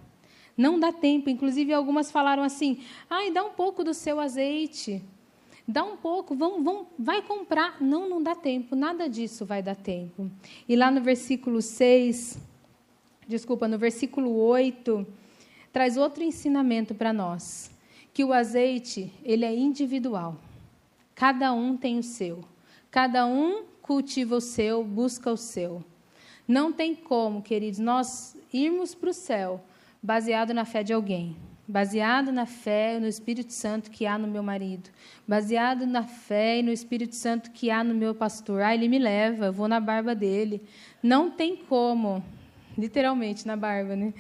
Não dá tempo. Inclusive, algumas falaram assim: ai, dá um pouco do seu azeite. Dá um pouco, vão, vão, vai comprar. Não, não dá tempo, nada disso vai dar tempo. E lá no versículo 6, desculpa, no versículo 8, traz outro ensinamento para nós: que o azeite, ele é individual. Cada um tem o seu. Cada um cultiva o seu, busca o seu. Não tem como, queridos, nós irmos para o céu baseado na fé de alguém, baseado na fé no Espírito Santo que há no meu marido, baseado na fé e no Espírito Santo que há no meu pastor. Ah, ele me leva, eu vou na barba dele. Não tem como, literalmente na barba, né?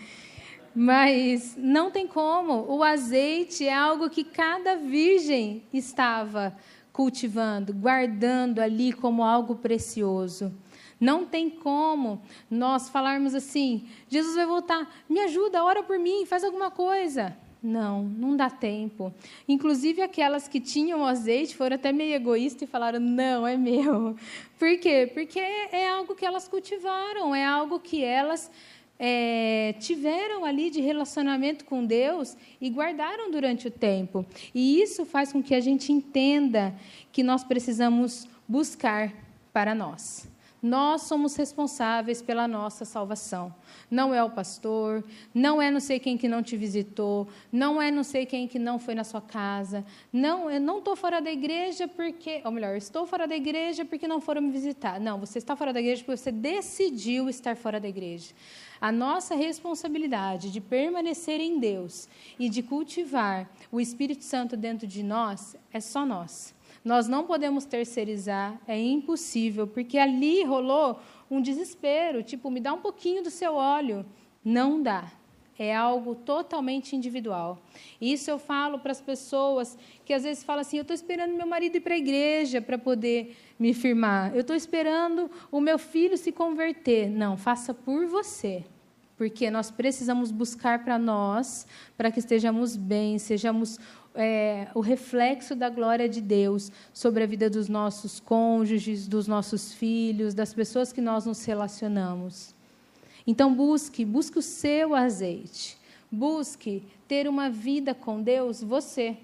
Mas não tem como. O azeite é algo que cada virgem estava cultivando, guardando ali como algo precioso. Não tem como nós falarmos assim: Jesus vai voltar, me ajuda, ora por mim, faz alguma coisa. Não, não dá tempo. Inclusive, aquelas que tinham azeite foram até meio egoístas e falaram: não, é meu. Por quê? Porque é algo que elas cultivaram, é algo que elas é, tiveram ali de relacionamento com Deus e guardaram durante o tempo. E isso faz com que a gente entenda que nós precisamos buscar para nós. Nós somos responsáveis pela nossa salvação. Não é o pastor, não é não sei quem que não te visitou, não é não sei quem que não foi na sua casa. Não, eu não estou fora da igreja porque, ou melhor, estou fora da igreja porque não foram me visitar. Não, você está fora da igreja porque você decidiu estar fora da igreja. A nossa responsabilidade de permanecer em Deus e de cultivar o Espírito Santo dentro de nós é só nós. Nós não podemos terceirizar, é impossível, porque ali rolou um desespero, tipo, me dá um pouquinho do seu óleo. Não dá. É algo totalmente individual. Isso eu falo para as pessoas que às vezes falam assim: eu estou esperando meu marido ir para a igreja para poder me firmar. Eu estou esperando o meu filho se converter. Não, faça por você porque nós precisamos buscar para nós, para que estejamos bem, sejamos é, o reflexo da glória de Deus sobre a vida dos nossos cônjuges, dos nossos filhos, das pessoas que nós nos relacionamos. Então busque, busque o seu azeite. Busque ter uma vida com Deus, você.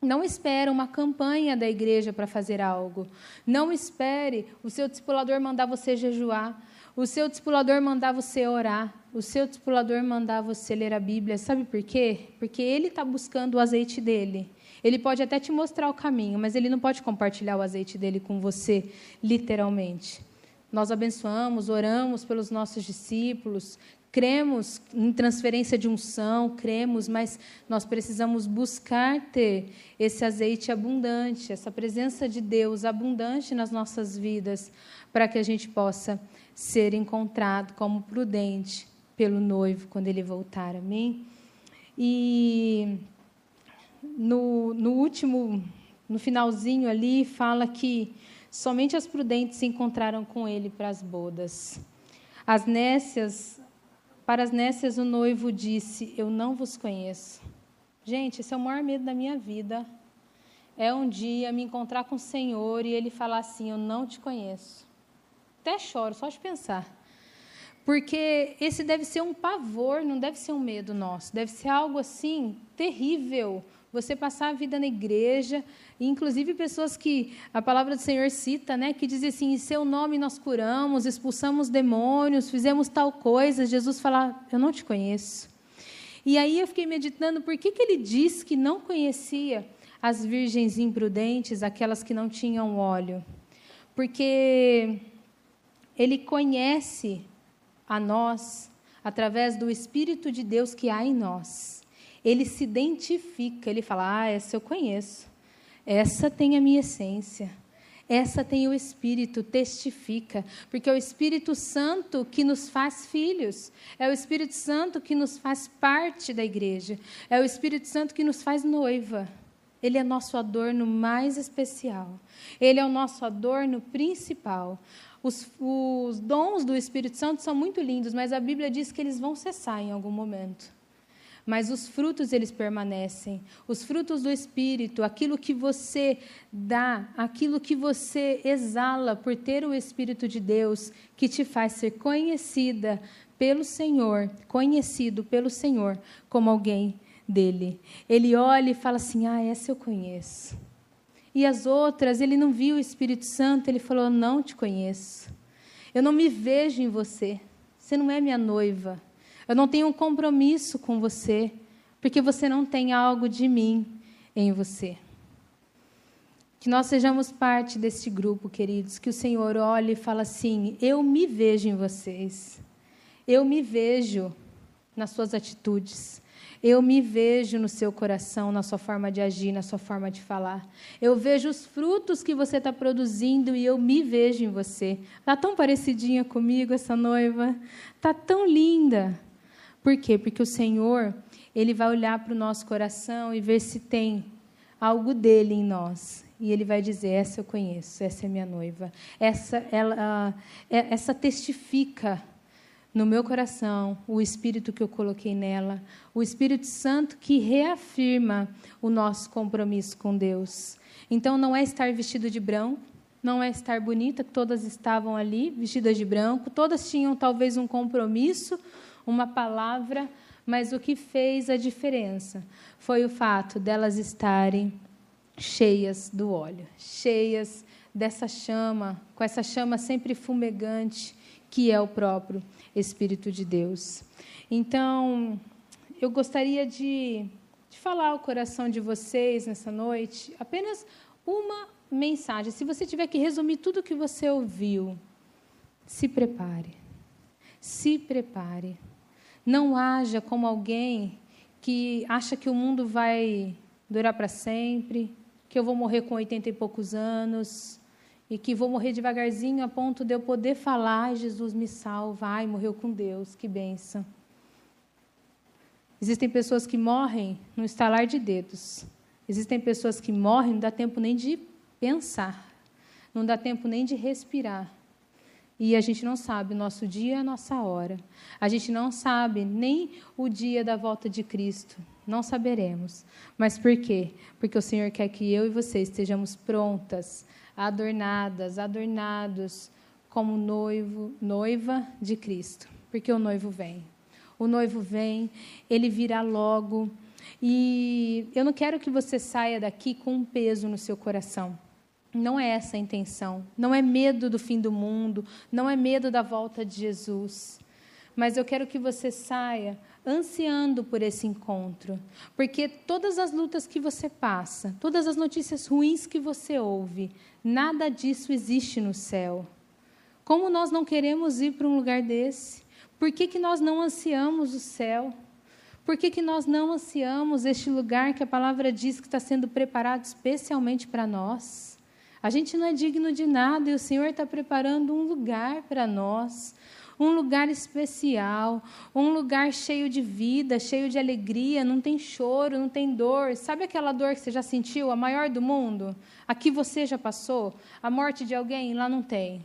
Não espere uma campanha da igreja para fazer algo. Não espere o seu discipulador mandar você jejuar. O seu discipulador mandar você orar, o seu discipulador mandar você ler a Bíblia. Sabe por quê? Porque ele está buscando o azeite dele. Ele pode até te mostrar o caminho, mas ele não pode compartilhar o azeite dele com você, literalmente. Nós abençoamos, oramos pelos nossos discípulos, cremos em transferência de unção, cremos, mas nós precisamos buscar ter esse azeite abundante, essa presença de Deus abundante nas nossas vidas, para que a gente possa ser encontrado como prudente pelo noivo quando ele voltar. Amém? E no, no último, no finalzinho ali, fala que somente as prudentes se encontraram com ele para as bodas. As nécias, para as nécias o noivo disse: Eu não vos conheço. Gente, esse é o maior medo da minha vida. É um dia me encontrar com o Senhor e ele falar assim: Eu não te conheço até choro só de pensar. Porque esse deve ser um pavor, não deve ser um medo nosso, deve ser algo assim terrível. Você passar a vida na igreja, e inclusive pessoas que a palavra do Senhor cita, né, que dizem assim: em seu nome nós curamos, expulsamos demônios, fizemos tal coisa. Jesus fala: Eu não te conheço. E aí eu fiquei meditando por que, que ele diz que não conhecia as virgens imprudentes, aquelas que não tinham óleo. Porque ele conhece a nós através do Espírito de Deus que há em nós. Ele se identifica, ele fala: Ah, essa eu conheço. Essa tem a minha essência. Essa tem o Espírito, testifica, porque é o Espírito Santo que nos faz filhos, é o Espírito Santo que nos faz parte da igreja, é o Espírito Santo que nos faz noiva. Ele é nosso adorno mais especial, ele é o nosso adorno principal. Os, os dons do Espírito Santo são muito lindos, mas a Bíblia diz que eles vão cessar em algum momento. Mas os frutos eles permanecem. Os frutos do Espírito, aquilo que você dá, aquilo que você exala por ter o Espírito de Deus, que te faz ser conhecida pelo Senhor, conhecido pelo Senhor como alguém dele. Ele olha e fala assim: Ah, essa eu conheço. E as outras, ele não viu o Espírito Santo, ele falou: Não te conheço. Eu não me vejo em você. Você não é minha noiva. Eu não tenho um compromisso com você, porque você não tem algo de mim em você. Que nós sejamos parte desse grupo, queridos, que o Senhor olhe e fala assim: Eu me vejo em vocês. Eu me vejo nas suas atitudes. Eu me vejo no seu coração, na sua forma de agir, na sua forma de falar. Eu vejo os frutos que você está produzindo e eu me vejo em você. Está tão parecidinha comigo essa noiva. Está tão linda. Por quê? Porque o Senhor, Ele vai olhar para o nosso coração e ver se tem algo dele em nós. E ele vai dizer: essa eu conheço, essa é minha noiva. Essa, ela, é, essa testifica no meu coração o Espírito que eu coloquei nela, o Espírito Santo que reafirma o nosso compromisso com Deus. Então, não é estar vestido de branco, não é estar bonita, todas estavam ali vestidas de branco, todas tinham talvez um compromisso, uma palavra, mas o que fez a diferença foi o fato delas estarem cheias do óleo, cheias dessa chama, com essa chama sempre fumegante, que é o próprio Espírito de Deus. Então, eu gostaria de, de falar ao coração de vocês nessa noite apenas uma mensagem. Se você tiver que resumir tudo o que você ouviu, se prepare. Se prepare. Não haja como alguém que acha que o mundo vai durar para sempre, que eu vou morrer com 80 e poucos anos e que vou morrer devagarzinho a ponto de eu poder falar, Jesus me salva, ai, morreu com Deus, que benção. Existem pessoas que morrem no estalar de dedos. Existem pessoas que morrem, não dá tempo nem de pensar, não dá tempo nem de respirar. E a gente não sabe o nosso dia, a nossa hora. A gente não sabe nem o dia da volta de Cristo. Não saberemos. Mas por quê? Porque o Senhor quer que eu e você estejamos prontas, adornadas, adornados como noivo, noiva de Cristo. Porque o noivo vem. O noivo vem, ele virá logo. E eu não quero que você saia daqui com um peso no seu coração. Não é essa a intenção. Não é medo do fim do mundo, não é medo da volta de Jesus. Mas eu quero que você saia ansiando por esse encontro, porque todas as lutas que você passa, todas as notícias ruins que você ouve, nada disso existe no céu. Como nós não queremos ir para um lugar desse? Por que, que nós não ansiamos o céu? Por que, que nós não ansiamos este lugar que a palavra diz que está sendo preparado especialmente para nós? A gente não é digno de nada e o Senhor está preparando um lugar para nós, um lugar especial, um lugar cheio de vida, cheio de alegria, não tem choro, não tem dor. Sabe aquela dor que você já sentiu, a maior do mundo? Aqui você já passou? A morte de alguém? Lá não tem.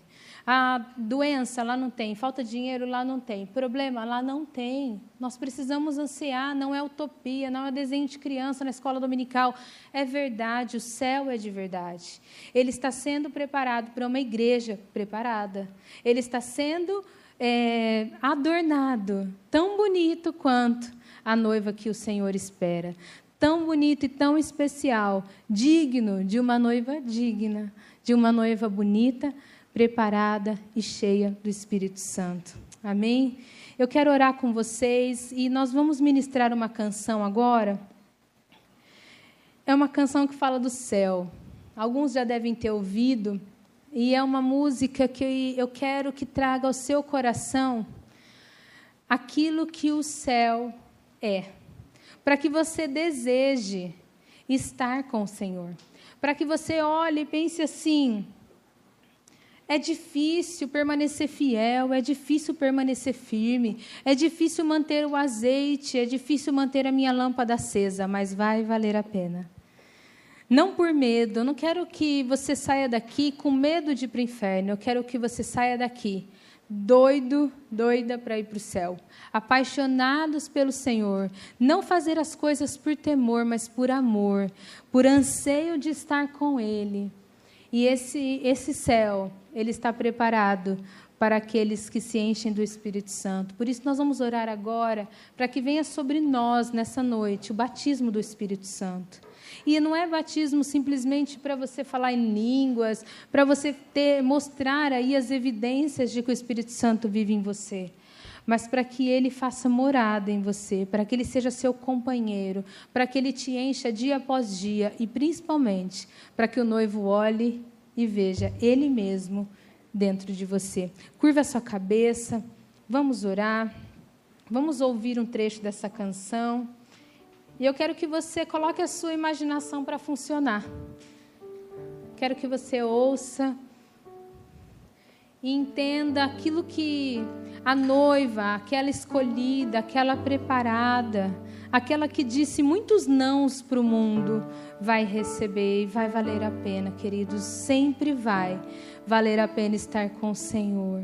A doença lá não tem, falta de dinheiro lá não tem, problema lá não tem. Nós precisamos ansiar, não é utopia, não é desenho de criança na escola dominical. É verdade, o céu é de verdade. Ele está sendo preparado para uma igreja preparada. Ele está sendo é, adornado, tão bonito quanto a noiva que o Senhor espera. Tão bonito e tão especial, digno de uma noiva digna, de uma noiva bonita, preparada e cheia do Espírito Santo. Amém? Eu quero orar com vocês e nós vamos ministrar uma canção agora. É uma canção que fala do céu. Alguns já devem ter ouvido, e é uma música que eu quero que traga ao seu coração aquilo que o céu é, para que você deseje estar com o Senhor, para que você olhe e pense assim: é difícil permanecer fiel, é difícil permanecer firme, é difícil manter o azeite, é difícil manter a minha lâmpada acesa, mas vai valer a pena. Não por medo, eu não quero que você saia daqui com medo de ir para o inferno, eu quero que você saia daqui doido, doida para ir para o céu, apaixonados pelo Senhor, não fazer as coisas por temor, mas por amor, por anseio de estar com Ele. E esse, esse céu, ele está preparado para aqueles que se enchem do Espírito Santo. Por isso, nós vamos orar agora para que venha sobre nós, nessa noite, o batismo do Espírito Santo. E não é batismo simplesmente para você falar em línguas, para você ter, mostrar aí as evidências de que o Espírito Santo vive em você mas para que ele faça morada em você, para que ele seja seu companheiro, para que ele te encha dia após dia e principalmente para que o noivo olhe e veja ele mesmo dentro de você. Curva a sua cabeça, vamos orar, vamos ouvir um trecho dessa canção. E eu quero que você coloque a sua imaginação para funcionar. Quero que você ouça e entenda aquilo que a noiva, aquela escolhida, aquela preparada, aquela que disse muitos nãos para o mundo, vai receber e vai valer a pena, queridos, sempre vai valer a pena estar com o Senhor.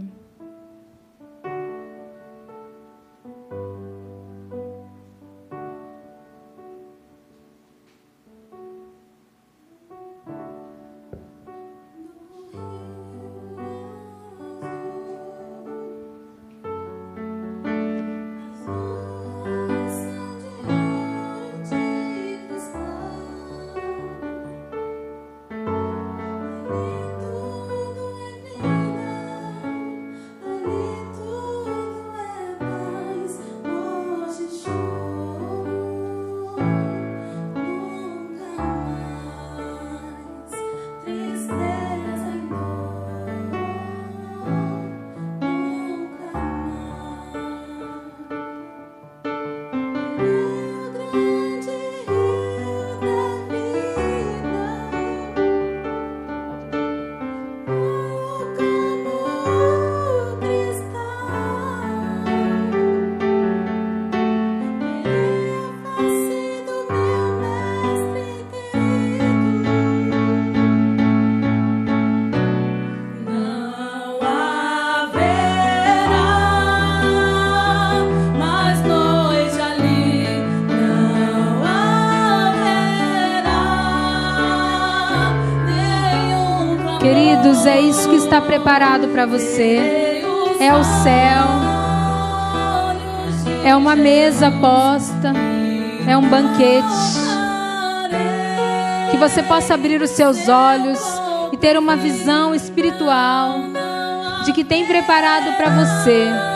Está preparado para você. É o céu. É uma mesa posta. É um banquete. Que você possa abrir os seus olhos e ter uma visão espiritual de que tem preparado para você.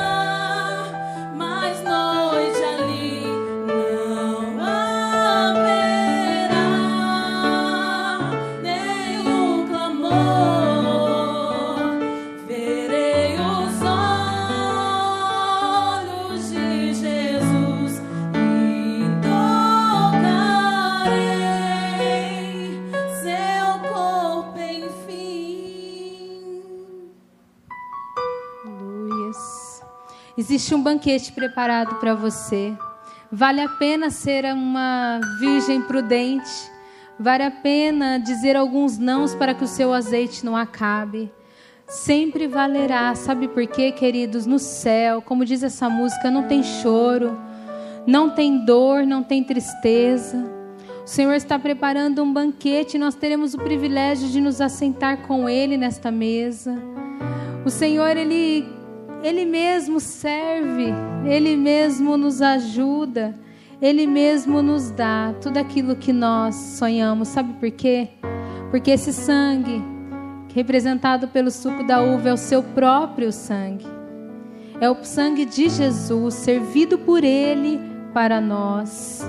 Existe um banquete preparado para você. Vale a pena ser uma virgem prudente. Vale a pena dizer alguns nãos para que o seu azeite não acabe. Sempre valerá. Sabe por quê, queridos? No céu, como diz essa música, não tem choro, não tem dor, não tem tristeza. O Senhor está preparando um banquete e nós teremos o privilégio de nos assentar com Ele nesta mesa. O Senhor, Ele ele mesmo serve, Ele mesmo nos ajuda, Ele mesmo nos dá tudo aquilo que nós sonhamos. Sabe por quê? Porque esse sangue, representado pelo suco da uva, é o seu próprio sangue. É o sangue de Jesus, servido por Ele para nós.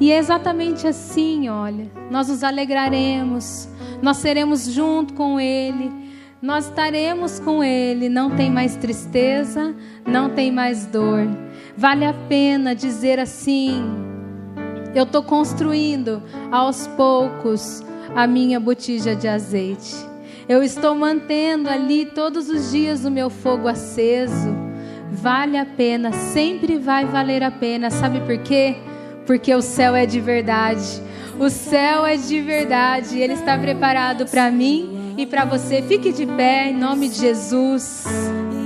E é exatamente assim, olha, nós nos alegraremos, nós seremos junto com Ele nós estaremos com Ele. Não tem mais tristeza, não tem mais dor. Vale a pena dizer assim: eu estou construindo aos poucos a minha botija de azeite. Eu estou mantendo ali todos os dias o meu fogo aceso. Vale a pena, sempre vai valer a pena. Sabe por quê? Porque o céu é de verdade. O céu é de verdade. Ele está preparado para mim e para você. Fique de pé em nome de Jesus.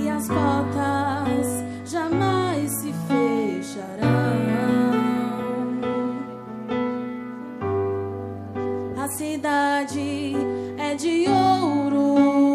E as portas jamais se fecharão. A cidade é de ouro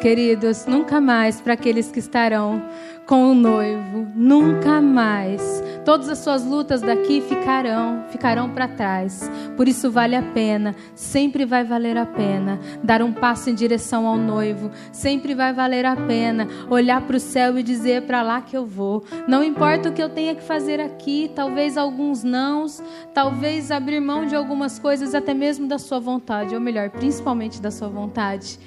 queridos, nunca mais para aqueles que estarão com o noivo, nunca mais. Todas as suas lutas daqui ficarão, ficarão para trás. Por isso vale a pena, sempre vai valer a pena dar um passo em direção ao noivo. Sempre vai valer a pena olhar para o céu e dizer para lá que eu vou. Não importa o que eu tenha que fazer aqui, talvez alguns nãos, talvez abrir mão de algumas coisas até mesmo da sua vontade, ou melhor, principalmente da sua vontade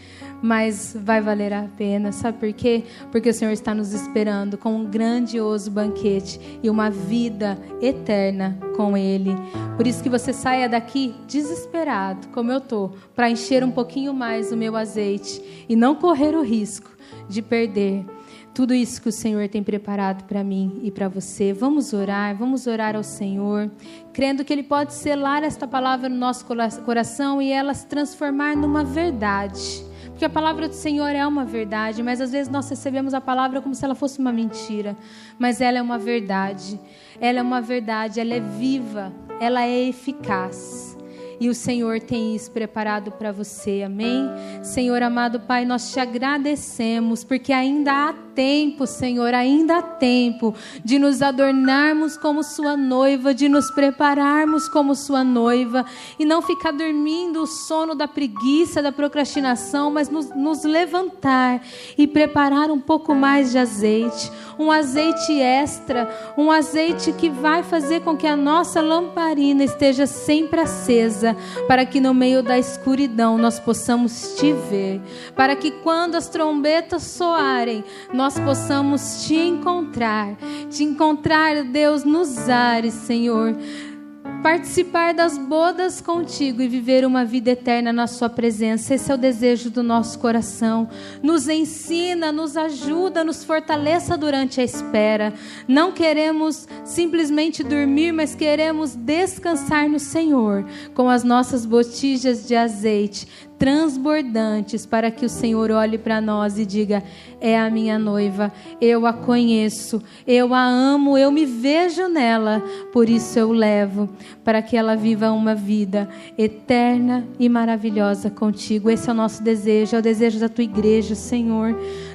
mas vai valer a pena. Sabe por quê? Porque o Senhor está nos esperando com um grandioso banquete e uma vida eterna com Ele. Por isso que você saia daqui desesperado, como eu tô, para encher um pouquinho mais o meu azeite e não correr o risco de perder tudo isso que o Senhor tem preparado para mim e para você. Vamos orar, vamos orar ao Senhor, crendo que Ele pode selar esta palavra no nosso coração e ela se transformar numa verdade. Porque a palavra do Senhor é uma verdade, mas às vezes nós recebemos a palavra como se ela fosse uma mentira. Mas ela é uma verdade. Ela é uma verdade, ela é viva, ela é eficaz. E o Senhor tem isso preparado para você. Amém? Senhor amado Pai, nós te agradecemos porque ainda há tempo, Senhor, ainda há tempo de nos adornarmos como Sua noiva, de nos prepararmos como Sua noiva e não ficar dormindo o sono da preguiça, da procrastinação, mas nos, nos levantar e preparar um pouco mais de azeite, um azeite extra, um azeite que vai fazer com que a nossa lamparina esteja sempre acesa, para que no meio da escuridão nós possamos te ver, para que quando as trombetas soarem, nós possamos te encontrar, te encontrar, Deus, nos ares, Senhor participar das bodas contigo e viver uma vida eterna na Sua presença. Esse é o desejo do nosso coração. Nos ensina, nos ajuda, nos fortaleça durante a espera. Não queremos simplesmente dormir, mas queremos descansar no Senhor com as nossas botijas de azeite transbordantes para que o Senhor olhe para nós e diga: É a minha noiva, eu a conheço, eu a amo, eu me vejo nela, por isso eu levo, para que ela viva uma vida eterna e maravilhosa contigo. Esse é o nosso desejo, é o desejo da tua igreja, Senhor.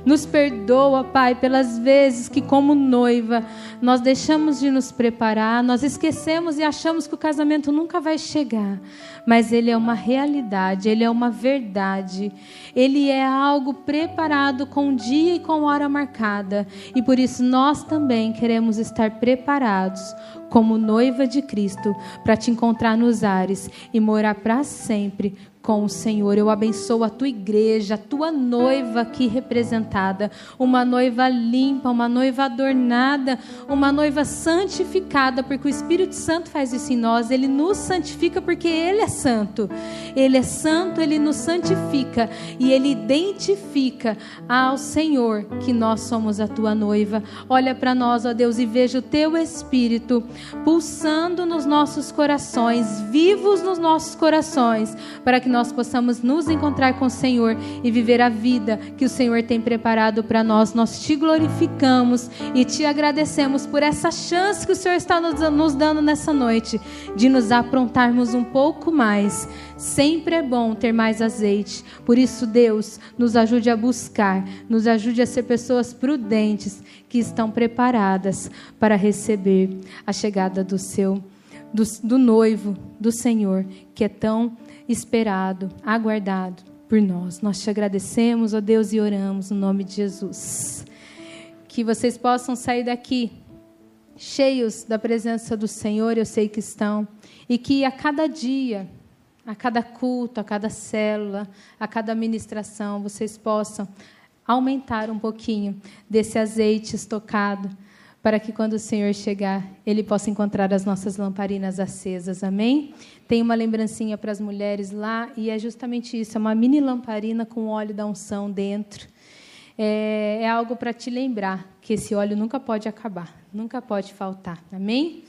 Nos perdoa, Pai, pelas vezes que, como noiva, nós deixamos de nos preparar, nós esquecemos e achamos que o casamento nunca vai chegar mas ele é uma realidade, ele é uma verdade. Ele é algo preparado com dia e com hora marcada. E por isso nós também queremos estar preparados como noiva de Cristo para te encontrar nos ares e morar para sempre com o Senhor. Eu abençoo a tua igreja, a tua noiva aqui representada, uma noiva limpa, uma noiva adornada, uma noiva santificada, porque o Espírito Santo faz isso em nós. Ele nos santifica porque ele é santo. Ele é santo, ele nos santifica e ele identifica ao Senhor que nós somos a tua noiva. Olha para nós, ó Deus, e veja o teu espírito pulsando nos nossos corações, vivos nos nossos corações, para que nós nós possamos nos encontrar com o Senhor e viver a vida que o Senhor tem preparado para nós. Nós te glorificamos e te agradecemos por essa chance que o Senhor está nos dando nessa noite de nos aprontarmos um pouco mais. Sempre é bom ter mais azeite. Por isso, Deus, nos ajude a buscar, nos ajude a ser pessoas prudentes que estão preparadas para receber a chegada do seu do, do noivo, do Senhor, que é tão esperado, aguardado por nós. Nós te agradecemos, ó Deus, e oramos no nome de Jesus. Que vocês possam sair daqui cheios da presença do Senhor, eu sei que estão, e que a cada dia, a cada culto, a cada célula, a cada ministração, vocês possam aumentar um pouquinho desse azeite estocado para que quando o Senhor chegar, Ele possa encontrar as nossas lamparinas acesas. Amém? Tem uma lembrancinha para as mulheres lá, e é justamente isso: é uma mini lamparina com óleo da unção dentro. É, é algo para te lembrar que esse óleo nunca pode acabar, nunca pode faltar. Amém?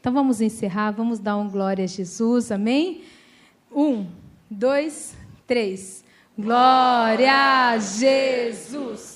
Então vamos encerrar, vamos dar um glória a Jesus. Amém? Um, dois, três. Glória a Jesus.